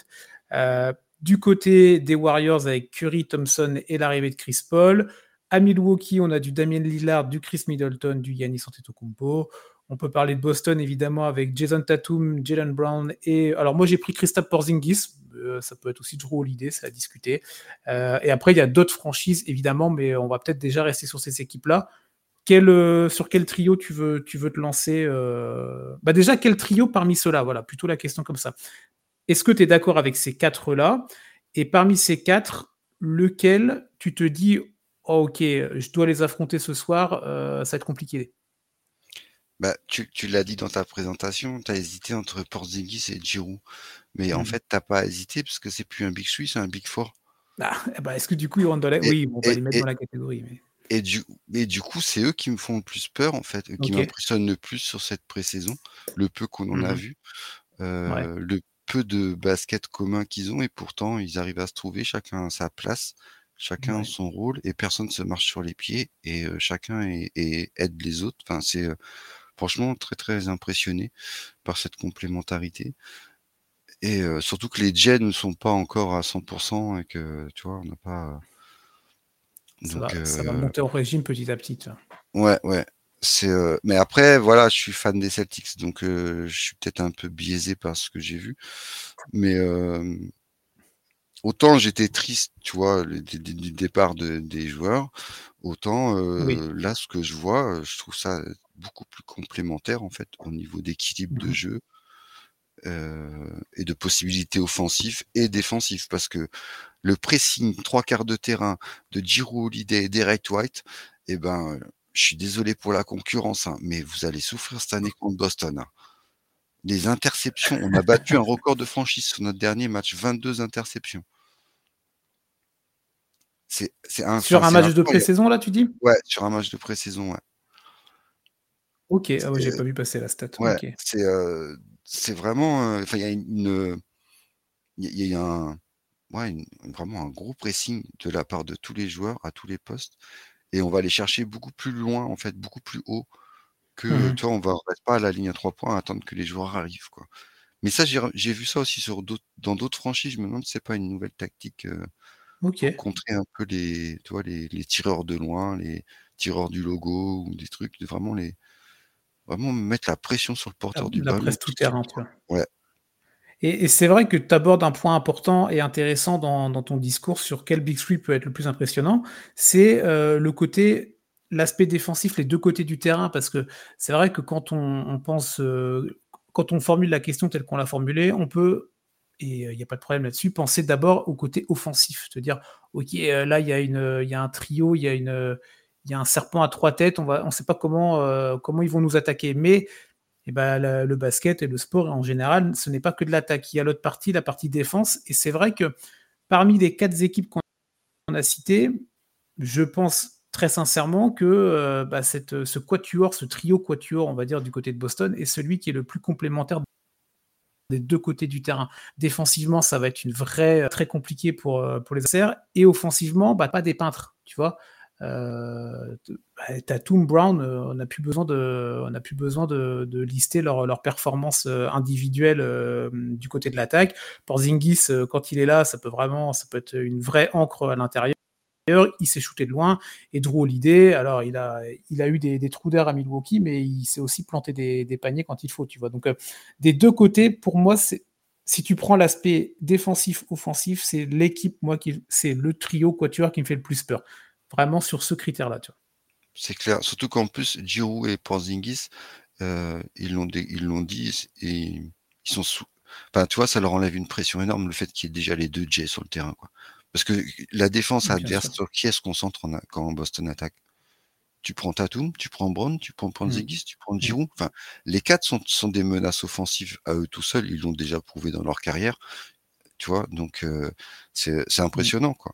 Du côté des Warriors avec Curry, Thompson et l'arrivée de Chris Paul. À Milwaukee, on a du Damien Lillard, du Chris Middleton, du Yannis Antetokounmpo. On peut parler de Boston évidemment avec Jason Tatum, Jalen Brown et alors moi j'ai pris Christophe Porzingis. Euh, ça peut être aussi Drew Holiday, ça a discuté. Euh, et après il y a d'autres franchises évidemment, mais on va peut-être déjà rester sur ces équipes-là. Quel, euh, sur quel trio tu veux, tu veux te lancer bah Déjà, quel trio parmi ceux-là? Voilà, plutôt la question comme ça. Est-ce que tu es d'accord avec ces quatre-là? Et parmi ces quatre, lequel tu te dis, oh, ok, je dois les affronter ce soir, euh, ça va être compliqué bah, tu, l'as dit dans ta présentation, tu as hésité entre Porzingis et Giroud. Mais en mmh. fait, tu n'as pas hésité parce que c'est plus un Big 3, c'est un Big 4. Ah, eh ben, Est-ce que du coup, ils rentrent dans la... oui, on va les mettre dans la catégorie. Et, du, et du coup, c'est eux qui me font le plus peur, en fait, qui m'impressionnent le plus sur cette pré-saison, le peu qu'on en a mmh vu. Euh, le peu de basket commun qu'ils ont et pourtant ils arrivent à se trouver chacun à sa place, chacun son rôle et personne se marche sur les pieds et chacun aide les autres. Enfin, c'est franchement très très impressionné par cette complémentarité. Et surtout que les jets ne sont pas encore à 100% et que tu vois, on n'a pas. Ça, va, ça, va, monter au régime petit à petit. Ouais, ouais. C'est, mais après, voilà, je suis fan des Celtics, donc je suis peut-être un peu biaisé par ce que j'ai vu. Mais autant j'étais triste, tu vois, du départ des joueurs, autant là, ce que je vois, je trouve ça beaucoup plus complémentaire en fait au niveau d'équilibre de mmh jeu et de possibilités offensives et défensives, parce que le pressing trois quarts de terrain de Giroud Holiday et Derek White, et eh ben je suis désolé pour la concurrence, hein, mais vous allez souffrir cette année contre Boston. Hein. Les interceptions, on a battu un record de franchise sur notre dernier match, 22 interceptions. C'est, un, sur un match de pré-saison, là, tu dis? Ouais, sur un match de pré-saison, ouais. Ok, ah ouais, j'ai pas vu passer la stat. c'est, euh, c'est vraiment. Euh, il y a une. Il y a un, ouais, vraiment un gros pressing de la part de tous les joueurs à tous les postes et on va aller chercher beaucoup plus loin, en fait, beaucoup plus haut que mmh toi, on va reste pas à la ligne à trois points à attendre que les joueurs arrivent, quoi. Mais ça, j'ai vu ça aussi sur dans d'autres franchises. Je me demande si c'est pas une nouvelle tactique pour contrer un peu les, tu les, les, tireurs de loin, les tireurs du logo ou des trucs, de vraiment les vraiment mettre la pression sur le porteur du la ballon. La presse tout terrain. Ouais. Et, c'est vrai que tu abordes un point important et intéressant dans, ton discours sur quel Big Three peut être le plus impressionnant. C'est le côté l'aspect défensif, les deux côtés du terrain, parce que c'est vrai que quand on, pense, euh, quand on formule la question telle qu'on l'a formulée, on peut, et il euh, n'y a pas de problème là-dessus, penser d'abord au côté offensif, se dire, ok, euh, là il y, a y a un trio, il y a une, y a un serpent à trois têtes, on on sait pas comment, comment ils vont nous attaquer, mais et eh ben, le basket et le sport en général, ce n'est pas que de l'attaque. Il y a l'autre partie, la partie défense, et c'est vrai que parmi les quatre équipes qu'on a citées, je pense très sincèrement que euh, bah, ce quatuor, ce trio quatuor, on va dire, du côté de Boston, est celui qui est le plus complémentaire des deux côtés du terrain. Défensivement, ça va être une vraie, très compliqué pour, euh, pour les adversaires. Et offensivement, bah, pas des peintres, tu vois. Euh, bah, Tatum, Brown, euh, on n'a plus besoin de, a plus besoin de, lister leurs leur performances individuelles du côté de l'attaque. Pour Zingis, quand il est là, ça peut vraiment, ça peut être une vraie encre à l'intérieur il s'est shooté de loin. Et Drew Holiday, alors il a, eu des, trous d'air à Milwaukee, mais il s'est aussi planté des, paniers quand il faut, tu vois. Donc, euh, des deux côtés, pour moi, si tu prends l'aspect défensif, offensif, c'est l'équipe, moi, qui, c'est le trio quatuor qui me fait le plus peur. Vraiment sur ce critère-là, tu vois. C'est clair. Surtout qu'en plus, Giroud et Porzingis, euh, ils l'ont ils l'ont dit et ils sont sous. Enfin, tu vois, ça leur enlève une pression énorme le fait qu'il y ait déjà les deux J sur le terrain, quoi. Parce que la défense adverse, sur qui est-ce qu'on centre quand Boston attaque? Tu prends Tatum, tu prends Brown, tu prends Panzigis, mmh. tu prends mmh. Giroud. Enfin, les quatre sont, sont, des menaces offensives à eux tout seuls. Ils l'ont déjà prouvé dans leur carrière. Tu vois, donc euh, c'est mmh. impressionnant, quoi.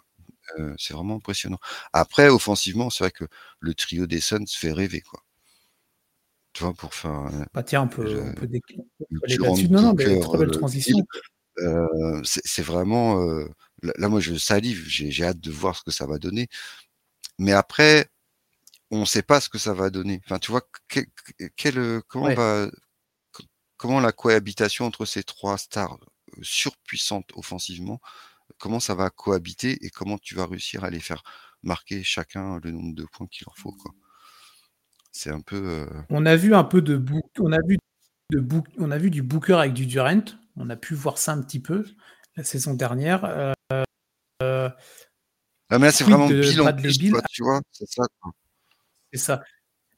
Euh, c'est vraiment impressionnant. Après, offensivement, c'est vrai que le trio des Suns fait rêver, quoi. Tu vois, pour faire. Bah tiens, on peut, on peut là-dessus. Non, non, mais très belle transition. Euh, c'est vraiment là, moi, je salive, j'ai hâte de voir ce que ça va donner. Mais après, on ne sait pas ce que ça va donner. Enfin, tu vois, quel, comment, va, comment la cohabitation entre ces trois stars surpuissantes offensivement, comment ça va cohabiter et comment tu vas réussir à les faire marquer chacun le nombre de points qu'il leur faut. C'est un peu. Euh on a vu un peu de on a vu de on a vu du Booker avec du Durant. On a pu voir ça un petit peu la saison dernière. Euh, euh, ah, mais là, c'est vraiment Bill en plus, tu vois, c'est ça. C'est ça.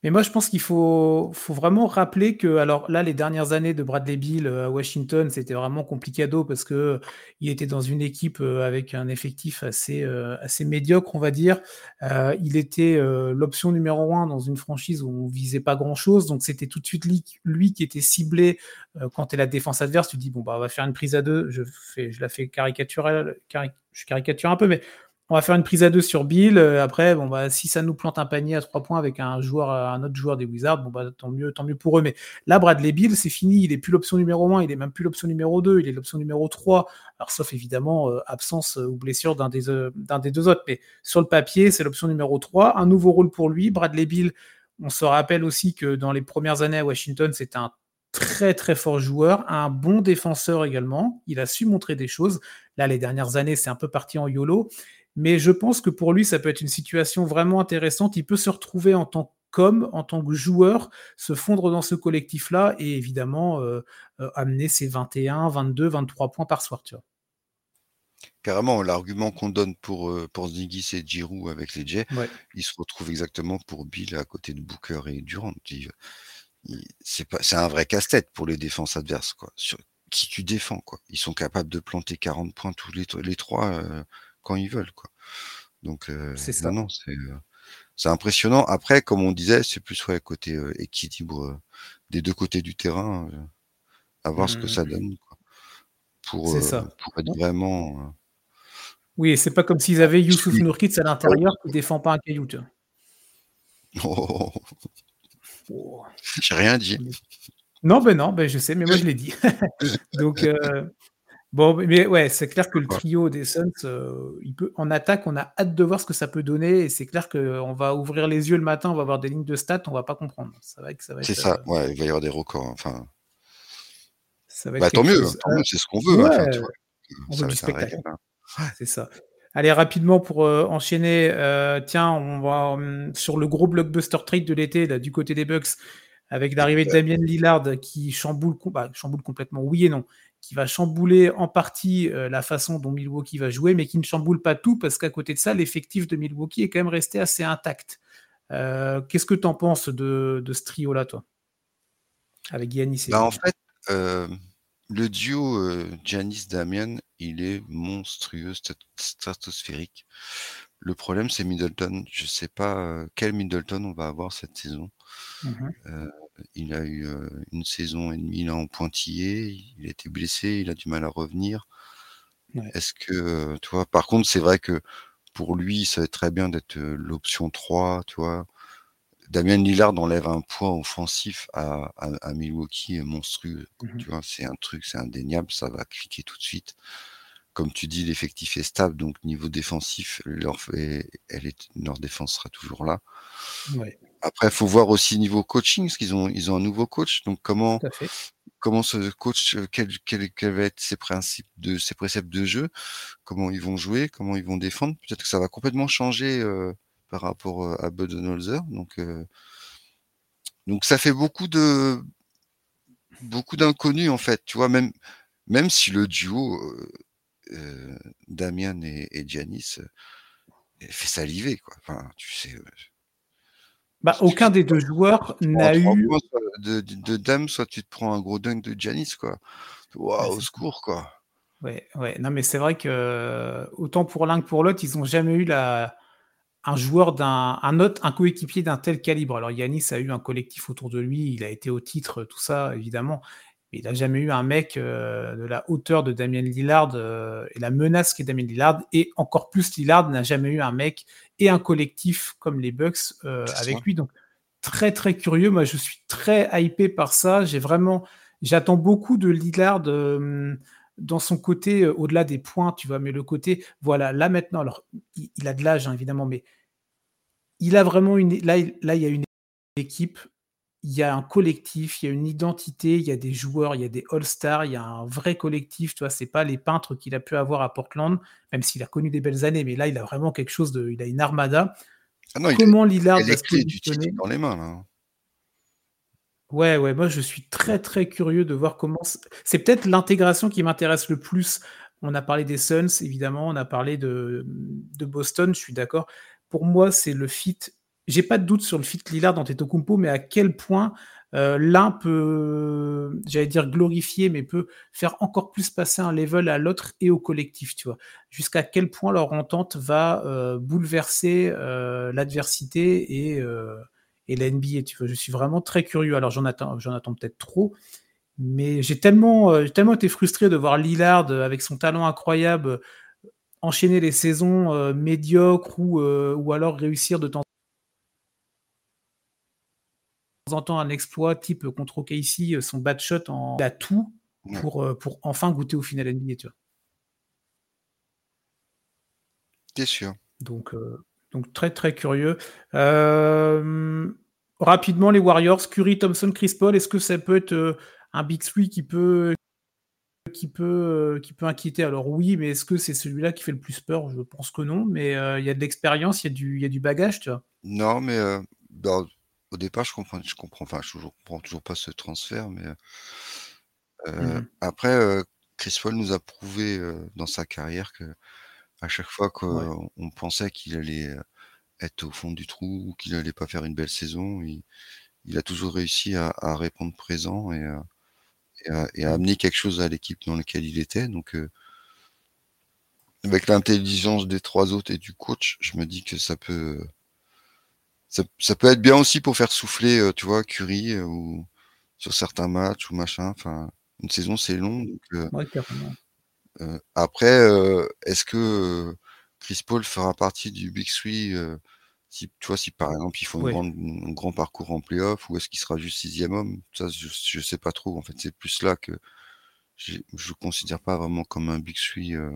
Mais moi, je pense qu'il faut, vraiment rappeler que, alors là, les dernières années de Bradley Bill euh, à Washington, c'était vraiment complicado parce que euh, il était dans une équipe avec un effectif assez, médiocre, on va dire. il était l'option numéro un dans une franchise où on visait pas grand chose, donc c'était tout de suite lui, qui était ciblé quand tu es la défense adverse. Tu dis bon bah on va faire une prise à deux. Je la fais caricaturelle, je caricature un peu, mais on va faire une prise à deux sur Bill. Euh, après, bon bah si ça nous plante un panier à trois points avec un joueur, un autre joueur des Wizards, bon bah tant mieux, tant pour eux. Mais là, Bradley Bill, c'est fini. Il est plus l'option numéro 1, il est même plus l'option numéro 2, il est l'option numéro 3. Alors sauf évidemment euh, absence euh, ou blessure d'un des, deux autres. Mais sur le papier, c'est l'option numéro 3. Un nouveau rôle pour lui. Bradley Bill, on se rappelle aussi que dans les premières années à Washington, c'était un très très fort joueur, un bon défenseur également. Il a su montrer des choses. Là, les dernières années, c'est un peu parti en YOLO. Mais je pense que pour lui, ça peut être une situation vraiment intéressante. Il peut se retrouver en tant qu'homme, en tant que joueur, se fondre dans ce collectif-là et évidemment euh, euh, amener ses 21, 22, 23 points par soir. Tu vois. Carrément, l'argument qu'on donne pour, euh, pour Ziggy et Giroud avec les Jets, il se retrouve exactement pour Bill à côté de Booker et Durant. C'est un vrai casse-tête pour les défenses adverses. Quoi. Sur qui tu défends. Quoi. Ils sont capables de planter 40 points tous les, les trois quand ils veulent. Quoi. Donc, euh, non, non, euh, c'est impressionnant. Après, comme on disait, c'est plus ouais, côté euh, équilibre des deux côtés du terrain, à voir ce que ça mmh. donne. Quoi. Pour, ça. pour être vraiment. Oui, c'est pas comme s'ils avaient Youssouf Nourkitz à l'intérieur qui défend pas un caillou. Oh. oh. J'ai rien dit. Non, ben non, ben je sais, mais moi je l'ai dit. Donc, Bon, mais ouais, c'est clair que le trio des Suns, euh, il peut, en attaque, on a hâte de voir ce que ça peut donner. Et c'est clair qu'on va ouvrir les yeux le matin, on va voir des lignes de stats, on va pas comprendre. C'est ça, euh, ouais, il va y avoir des records. Enfin, Ça va être Bah, tant mieux, chose. tant mieux, c'est ce qu'on veut, enfin, ouais, tu vois? on veut Ça va du spectacle. hein. Ouais. C'est ça. Allez, rapidement pour, heu, enchaîner, tiens, on va, mmh, sur le gros blockbuster trade de l'été, du côté des Bucks, avec l'arrivée de Damian Lillard qui chamboule bah, chamboule complètement, oui et non, qui va chambouler en partie, heu, la façon dont Milwaukee va jouer, mais qui ne chamboule pas tout parce qu'à côté de ça, l'effectif de Milwaukee est quand même resté assez intact. Heu, qu'est-ce que tu en penses de de ce trio-là, toi? Avec Giannis Bah, en fait, hem, le duo, heu, Giannis-Damian, il est monstrueux, stratosphérique. Le problème, c'est Middleton. Je sais pas, quel Middleton on va avoir cette saison. Mmh mh. Il a eu, heu, 1 saison et 1/2 là en pointillé, il a été blessé, il a du mal à revenir. Ouais. Est-ce que, heu, tu vois? Par contre, c'est vrai que pour lui, ça va être très bien d'être, heu, l'option 3, tu vois? Damian Lillard enlève un poids offensif à à à Milwaukee monstrueux, Mmh tu vois? C'est un truc, c'est indéniable, ça va cliquer tout de suite. Comme tu dis, l'effectif est stable, donc niveau défensif, leur fait elle est leur défense sera toujours là. Ouais. Après, il faut voir aussi niveau coaching, parce qu'ils ont ils ont un nouveau coach, donc comment comment ce coach, heu, quel quel va être ses principes de ses préceptes de jeu? Comment ils vont jouer? Comment ils vont défendre? Peut-être que ça va complètement changer, heu, par rapport, heu, à Budenholzer, donc donc ça fait beaucoup de beaucoup d'inconnus, en fait, tu vois? Même même si le duo, heu, Damian et et Giannis, heu, fait saliver, quoi. Enfin, tu sais, heu Bah, aucun des soit 2 tu joueurs n'a 3 eu de de de Dame, soit tu te prends un gros dunk de Giannis, quoi. Waouh, au secours, quoi. Ouais, ouais, non, mais c'est vrai que, autant pour l'un que pour l'autre, ils ont jamais eu la un joueur d'un un autre un coéquipier d'un tel calibre. Alors Giannis a eu un collectif autour de lui, il a été au titre, tout ça, évidemment, il a jamais eu un mec, heu, de la hauteur de Damian Lillard, heu et la menace qu'est Damian Lillard et encore plus Lillard n'a jamais eu un mec et un collectif comme les Bucks, ça. avec lui, donc très, très curieux. Moi, je suis très hypé par ça. J'ai vraiment j'attends beaucoup de Lillard, dans son côté, au-delà des points, tu vois? Mais le côté, voilà, là, maintenant, alors il il a de l'âge, hein, évidemment, mais il a vraiment une é là il là, il y a une équipe, il y a un collectif, il y a une identité, il y a des joueurs, il y a des all-stars, il y a un vrai collectif, tu vois? C'est pas les peintres qu'il a pu avoir à Portland, même s'il a connu des belles années, mais là, il a vraiment quelque chose de il a une armada. Ah non, il a Comment il Lillard a les du titre dans les mains, là, hein. Ouais, ouais, moi je suis très, très curieux de voir comment c'est peut-être l'intégration qui m'intéresse le plus. On a parlé des Suns, évidemment, on a parlé de, de Boston, je suis d'accord. Pour moi, c'est le fit j'ai pas de doute sur le fit Lillard-Antetokounmpo, mais à quel point, heu, l'un peut, j'allais dire glorifier, mais peut faire encore plus passer un level à l'autre et au collectif, tu vois? Jusqu'à quel point leur entente va, heu, bouleverser, heu, l'adversité et et tu vois? Je suis vraiment très curieux. Alors j'en attends j'en attends peut-être trop, mais j'ai tellement, tellement été frustré de voir Lillard, avec son talent incroyable, enchaîner les saisons, médiocres ou ou alors réussir de temps en temps un exploit type contre OKC, heu, son bad shot en il a tout Ouais. pour, heu, pour enfin goûter aux finales NBA, tu vois? Sûr? Donc heu, donc très, très curieux. Rapidement les Warriors, Curry, Thompson, Chris Paul, est-ce que ça peut être, un big 3 qui peut qui peut, qui peut inquiéter? Alors oui, mais est-ce que c'est celui-là qui fait le plus peur? Je pense que non, mais il y a de l'expérience, il y a du il y a du bagage, tu vois? Non, mais heu, bah, au départ, je comprends je comprends enfin, je comprends toujours pas ce transfert, mais Mmh après, heu, Chris Paul nous a prouvé, dans sa carrière qu'à chaque fois qu'on on pensait qu'il allait, être au fond du trou ou qu'il allait pas faire une belle saison, il il a toujours réussi à à répondre présent et à et à et à amener quelque chose à l'équipe dans laquelle il était, donc avec l'intelligence des 3 autres et du coach, je me dis que ça peut, ça peut être bien aussi pour faire souffler, heu, tu vois, Curry, heu, ou sur certains matchs ou machin, enfin, une saison, c'est long, donc Ouais, heu, après, est-ce que, Chris Paul fera partie du big 3, heu, si tu vois, si par exemple, ils font un grand parcours en play-off ou est-ce qu'il sera juste 6e homme? Ça, je je sais pas trop, en fait, c'est plus là que je le considère pas vraiment comme un big 3, heu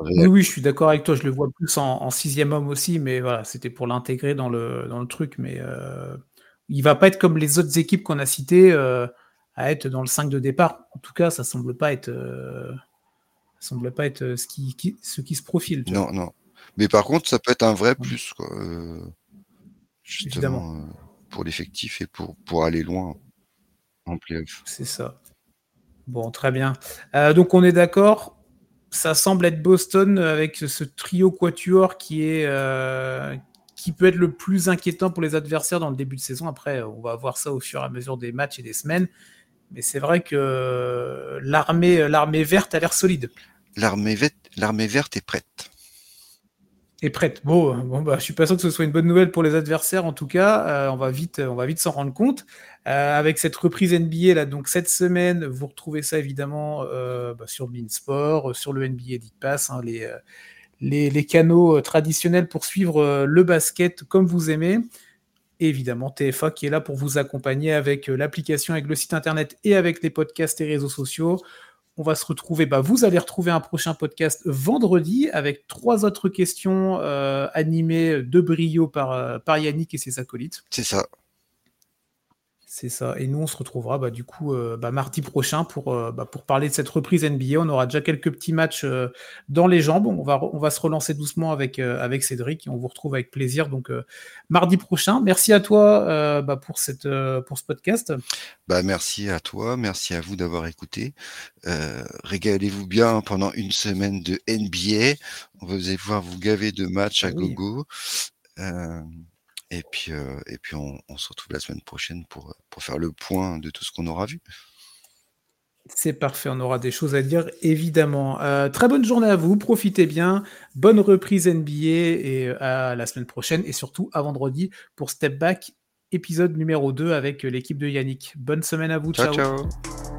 Oui, je suis d'accord avec toi, je le vois plus en en 6e homme aussi, mais voilà, c'était pour l'intégrer dans le dans le truc, mais heu, il va pas être comme les autres équipes qu'on a citées, heu, à être dans le 5 de départ. En tout cas, ça semble pas être, semble pas être ce qui, ce qui se profile. Non, non. Mais par contre, ça peut être un vrai plus, quoi. justement, pour l'effectif et pour, pour aller loin en playoff. C'est ça. Bon, très bien. donc on est d'accord ça semble être Boston avec ce trio quatuor qui est euh, qui peut être le plus inquiétant pour les adversaires dans le début de saison. Après, on va voir ça au fur et à mesure des matchs et des semaines. Mais c'est vrai que l'armée l'armée verte a l'air solide. L'armée verte, l'armée verte est prête est prête. Bon, bon bah, je suis pas sûr que ce soit une bonne nouvelle pour les adversaires. En tout cas, euh, on va vite, on va vite s'en rendre compte. Euh, avec cette reprise NBA là, donc cette semaine, vous retrouvez ça évidemment euh, bah, sur Beansport, sur le NBA League Pass, hein, les, les, canaux traditionnels pour suivre le basket comme vous aimez. Évidemment, TFA qui est là pour vous accompagner avec l'application, avec le site internet et avec les podcasts et réseaux sociaux. On va se retrouver, bah, vous allez retrouver un prochain podcast vendredi avec trois autres questions euh, animées de brio euh, par Yannick et ses acolytes. C'est ça. C'est ça. Et nous, on se retrouvera bah, du coup euh, bah, mardi prochain pour, euh, bah, pour parler de cette reprise NBA. On aura déjà quelques petits matchs euh, dans les jambes. On va, on va se relancer doucement avec, avec Cédric et on vous retrouve avec plaisir. Donc mardi prochain. Merci à toi pour, cette, pour ce podcast. Bah, merci à toi. Merci à vous d'avoir écouté. régalez-vous bien pendant une semaine de NBA. On va voir vous gaver de matchs à gogo. Et puis, euh, et puis on, se retrouve la semaine prochaine pour, pour faire le point de tout ce qu'on aura vu. C'est parfait, on aura des choses à dire évidemment. Euh, très bonne journée à vous, profitez bien, bonne reprise NBA et euh, à la semaine prochaine et surtout à vendredi pour Step Back épisode numéro 2 avec l'équipe de Yannick. Bonne semaine à vous, ciao. ciao. ciao.